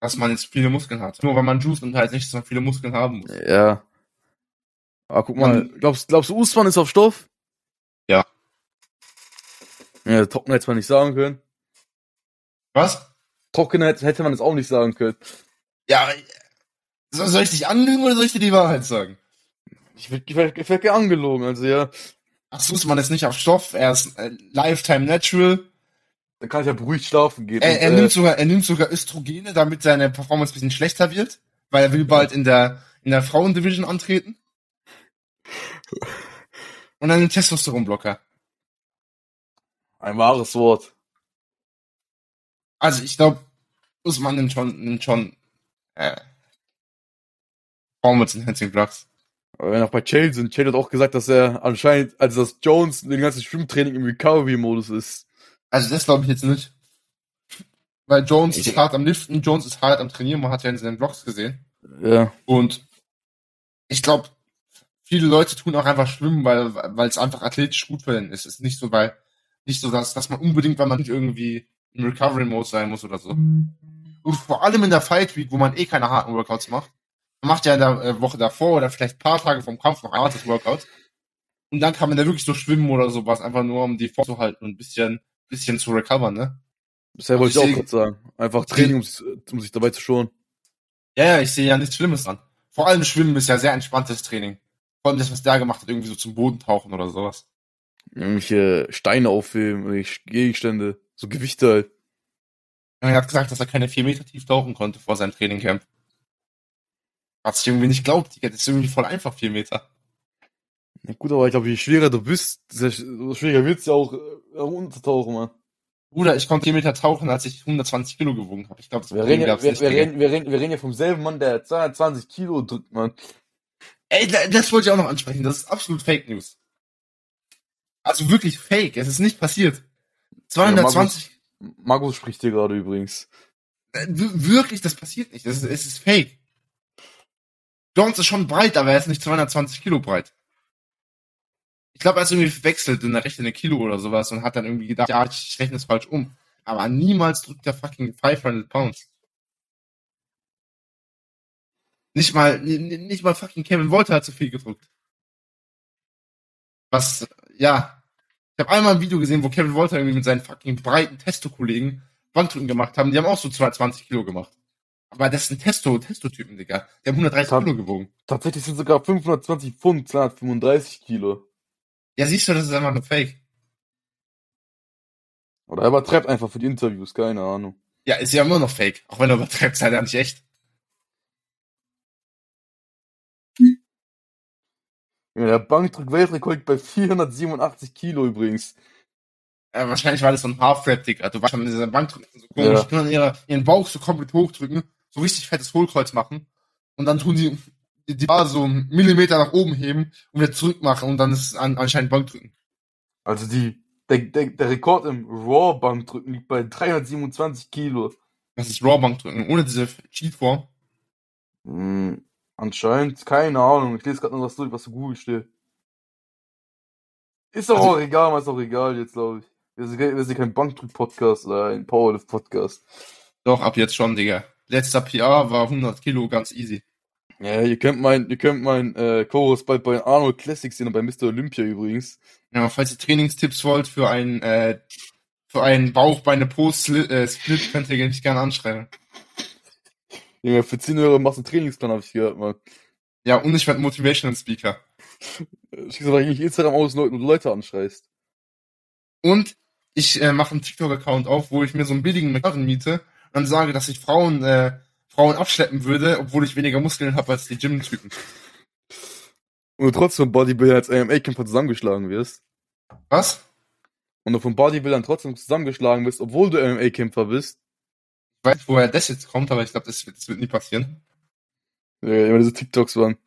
dass man jetzt viele Muskeln hat. Nur weil man Juice nimmt, heißt nicht, dass man viele Muskeln haben muss. Ja. Aber guck mal, Man- glaubst, glaubst du, Usman ist auf Stoff? Ja. Trocken hätte man nicht sagen können. Was? Trocken hätte, man es auch nicht sagen können. Ja, so- soll ich dich anlügen oder soll ich dir die Wahrheit sagen? Ich werd, ich werd, ich werd angelogen, also ja. Ach, Sussmann ist nicht auf Stoff, er ist äh, Lifetime Natural. Dann kann ich ja beruhigt schlafen gehen. Er, Und, er äh, nimmt sogar, er nimmt sogar Östrogene, damit seine Performance ein bisschen schlechter wird, weil er will bald in der, in der Frauendivision antreten. Und einen Testosteronblocker. Ein wahres Wort. Also ich glaube, Usman nimmt schon, nimmt schon äh, Performance Enhancing Drugs. Aber wenn auch bei Chael sind, Chael hat auch gesagt, dass er anscheinend, also dass Jones den ganzen Schwimmtraining im Recovery-Modus ist. Also das glaube ich jetzt nicht. Weil Jones Ich- ist hart am Liften, Jones ist hart am Trainieren, man hat ja in seinen Vlogs gesehen. Ja. Und ich glaube, viele Leute tun auch einfach schwimmen, weil weil es einfach athletisch gut für den ist. Es ist nicht so, weil nicht so, dass, dass man unbedingt, weil man nicht irgendwie im Recovery-Mode sein muss oder so. Und vor allem in der Fight Week, wo man eh keine harten Workouts macht. Man macht ja in der äh, Woche davor oder vielleicht ein paar Tage vom Kampf noch ein hartes Workout. Und dann kann man da wirklich so schwimmen oder sowas, einfach nur um die vorzuhalten und ein bisschen bisschen zu recovern, ne? Das wollte ich auch gerade sagen. Einfach Training, um, sich- um sich dabei zu schonen. Ja, ja, ich sehe ja nichts Schlimmes dran. Vor allem Schwimmen ist ja sehr entspanntes Training. Vor allem das, was der gemacht hat, irgendwie so zum Boden tauchen oder sowas. Irgendwelche Steine aufheben, irgendwelche Gegenstände, so Gewichte halt. Er hat gesagt, dass er keine vier Meter tief tauchen konnte vor seinem Trainingcamp. Hat sich irgendwie nicht glaubt, Digga. Das ist irgendwie voll einfach, vier Meter. Ja, gut, aber ich glaube, je schwerer du bist, desto schwieriger wird's ja auch, äh, untertauchen, man. Bruder, ich konnte vier Meter tauchen, als ich 120 Kilo gewogen habe. Ich glaube, das Wir reden, ja, wir, nicht, wir, reden, wir, reden, wir reden ja vom selben Mann, der 220 Kilo drückt, man. Ey, da- das wollte ich auch noch ansprechen. Das ist absolut Fake News. Also wirklich fake. Es ist nicht passiert. 220, Markus spricht hier gerade übrigens. äh, wirklich, das passiert nicht. Das ist, es ist fake. Jones ist schon breit, aber er ist nicht 220 Kilo breit. Ich glaube, er ist irgendwie verwechselt in der rechten Kilo oder sowas und hat dann irgendwie gedacht, ja, ich rechne es falsch um. Aber niemals drückt er fucking 500 Pounds. Nicht mal, nicht mal fucking Kevin Wolter hat so viel gedrückt. Was, ja. Ich habe einmal ein Video gesehen, wo Kevin Wolter irgendwie mit seinen fucking breiten Testo-Kollegen Bankdrücken gemacht haben. Die haben auch so 220 Kilo gemacht. Aber das sind Testo, Testo-Typen, Digga. Die haben 130 Hab- Kilo gewogen. Tatsächlich sind sogar 520 Pfund, 235 Kilo. Ja, siehst du, das ist einfach nur Fake. Oder er übertreibt einfach für die Interviews, keine Ahnung. Ja, ist ja immer noch Fake. Auch wenn er übertreibt, ist halt ja nicht echt. Ja, der Bankdrück-Weltrekord liegt bei 487 Kilo übrigens. Ja, wahrscheinlich war das so ein Half-Rap, Digga. Du weißt schon, diese Bankdrücken so komisch. Ja. Ihre, ihren Bauch so komplett hochdrücken, so richtig fettes Hohlkreuz machen. Und dann tun die die, Bar so einen Millimeter nach oben heben und wieder zurück machen und dann ist es an, anscheinend Bankdrücken. Also die, der, der, der Rekord im Raw-Bankdrücken liegt bei 327 Kilo. Das ist Raw-Bankdrücken, ohne diese Cheat-Form. Hm, anscheinend, keine Ahnung. Ich lese gerade noch was durch, was so Google steht. Ist doch Also- auch egal, ist auch egal jetzt, glaube ich. Wir sind, kein- wir sind kein Bankdrück-Podcast oder ein Powerlift-Podcast. Doch, ab jetzt schon, Digga. Letzter PR war 100 Kilo, ganz easy. Ja, ihr könnt mein, ihr könnt mein äh, Chorus bald bei Arnold Classics sehen und bei Mr. Olympia übrigens. Ja, falls ihr Trainingstipps wollt für einen, äh, für einen Bauchbeine Post äh, Split, könnt ihr mich gerne anschreiben. Junge, für 10 Euro machst du einen Trainingsplan, habe ich gehört, man. Ja, und ich werde Motivational Speaker. Schickst aber eigentlich Instagram aus, Leute, und Leute anschreist. Und ich äh, mache einen TikTok-Account auf, wo ich mir so einen billigen McLaren miete und dann sage, dass ich Frauen, äh, Frauen abschleppen würde, obwohl ich weniger Muskeln habe als die Gym-Typen. Und du trotzdem Bodybuilder als AMA-Kämpfer zusammengeschlagen wirst. Was? Und du vom Bodybuildern trotzdem zusammengeschlagen wirst, obwohl du MMA-Kämpfer bist. Ich weiß woher das jetzt kommt, aber ich glaube, das, wird- das wird nie passieren. Ja, immer diese TikToks waren.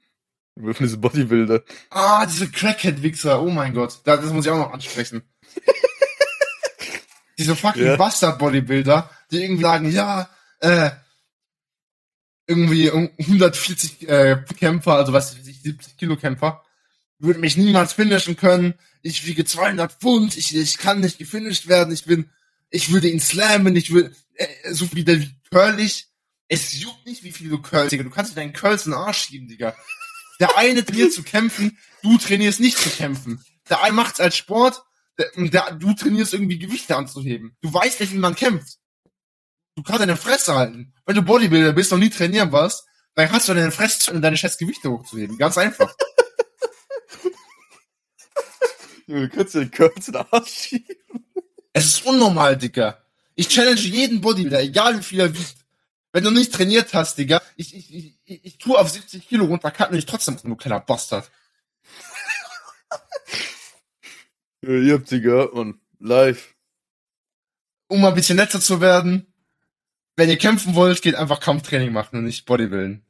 Über diese Bodybuilder. Ah, diese Crackhead-Wichser, oh mein Gott. Das, das muss ich auch noch ansprechen. *laughs* diese fucking Ja. Bastard-Bodybuilder, die irgendwie sagen, ja, äh, irgendwie 140 äh, Kämpfer, also was weiß ich, 70 Kilo Kämpfer, würden mich niemals finishen können. Ich wiege 200 Pfund, ich, ich kann nicht gefinisht werden, ich bin, ich würde ihn slammen, ich würde, äh, so wie der curlig. Es juckt nicht, wie viel du curlst, Digga. Du kannst dir deinen Curls in den Arsch schieben, Digga. Der eine trainiert zu kämpfen, du trainierst nicht zu kämpfen. Der eine macht's als Sport, der, der, du trainierst irgendwie Gewichte anzuheben. Du weißt nicht, wie man kämpft. Du kannst deine Fresse halten. Wenn du Bodybuilder bist und nie trainieren warst, dann hast du deine Fresse und deine scheiß Gewichte hochzuheben. Ganz einfach. *laughs* Du kannst dir den Curls in den Arsch schieben. Es ist unnormal, Digga. Ich challenge jeden Bodybuilder, egal wie viel er wiegt. Wenn du nicht trainiert hast, Digga, ich, ich, ich, ich, ich tue auf 70 Kilo runter, kann mich trotzdem, du kleiner Bastard. Ja, *laughs* ihr habt sie gehört, man. Live. Um mal ein bisschen netter zu werden, wenn ihr kämpfen wollt, geht einfach Kampftraining machen und nicht Bodybuilden.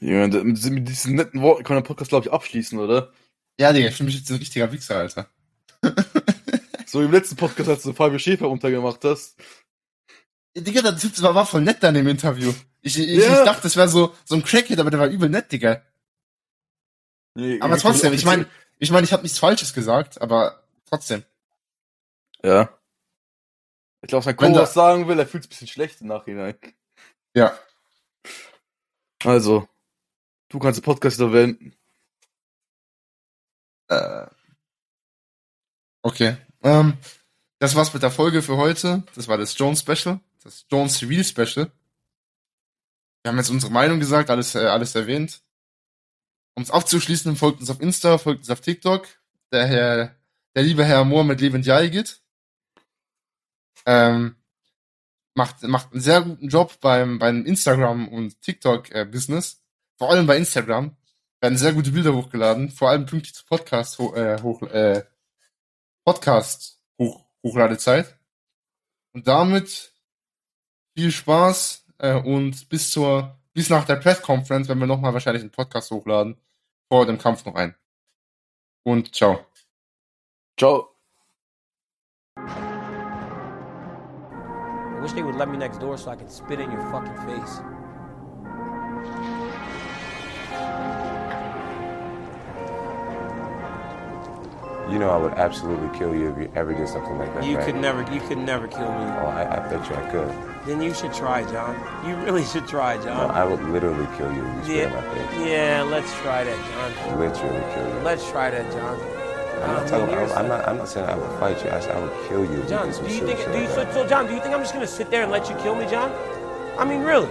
Ja, mit, mit diesen netten Worten kann der Podcast, glaube ich, abschließen, oder? Ja, Digga, ich fühle mich jetzt ein richtiger Wichser, Alter. *laughs* So im letzten Podcast, als du Fabio Schäfer untergemacht hast. Digga, der Typ war, war voll nett dann im Interview. Ich, ich, Ja. ich dachte, das wäre so, so ein Crackhead, aber der war übel nett, Digga. Nee, Aber trotzdem, ich meine, ich meine, ich habe nichts Falsches gesagt, aber trotzdem. Ja. Ich glaube, Wenn da- was sagen will, er fühlt sich ein bisschen schlecht im Nachhinein. Ja. Also, du kannst den Podcast beenden. Äh, okay. Ähm, das war's mit der Folge für heute. Das war das Jones Special, das Jones Real Special. Wir haben jetzt unsere Meinung gesagt, alles, äh, alles erwähnt. Um es aufzuschließen, folgt uns auf Insta, folgt uns auf TikTok. Der Herr, der liebe Herr Moore mit Levent Jaigit. Ähm, macht, macht einen sehr guten Job beim, beim Instagram und TikTok äh, Business. Vor allem bei Instagram. Werden sehr gute Bilder hochgeladen. Vor allem pünktlich zu Podcast, ho äh, hoch, äh, Podcast hoch Hochladezeit. Und damit viel Spaß äh, und bis zur bis nach der Press Conference, wenn wir nochmal wahrscheinlich einen Podcast hochladen, vor dem Kampf noch ein. Und ciao. Ciao. I wish they would let me next door so I could spit in your fucking face. You know I would absolutely kill you if you ever did something like that. You right? could never, you could never kill me. Oh, I, I bet you I could. Then you should try, John. You really should try, No, John. I would literally kill you if you in my yeah, face. yeah. Let's try that, John. Literally kill you. Let's try that, John. I'm not Um, talking. I'm, I'm not. I'm not saying I would fight you. I said I would kill you. John, do you think? Do you, so, so, John, do you think I'm just gonna sit there and let you kill me, John? I mean, really?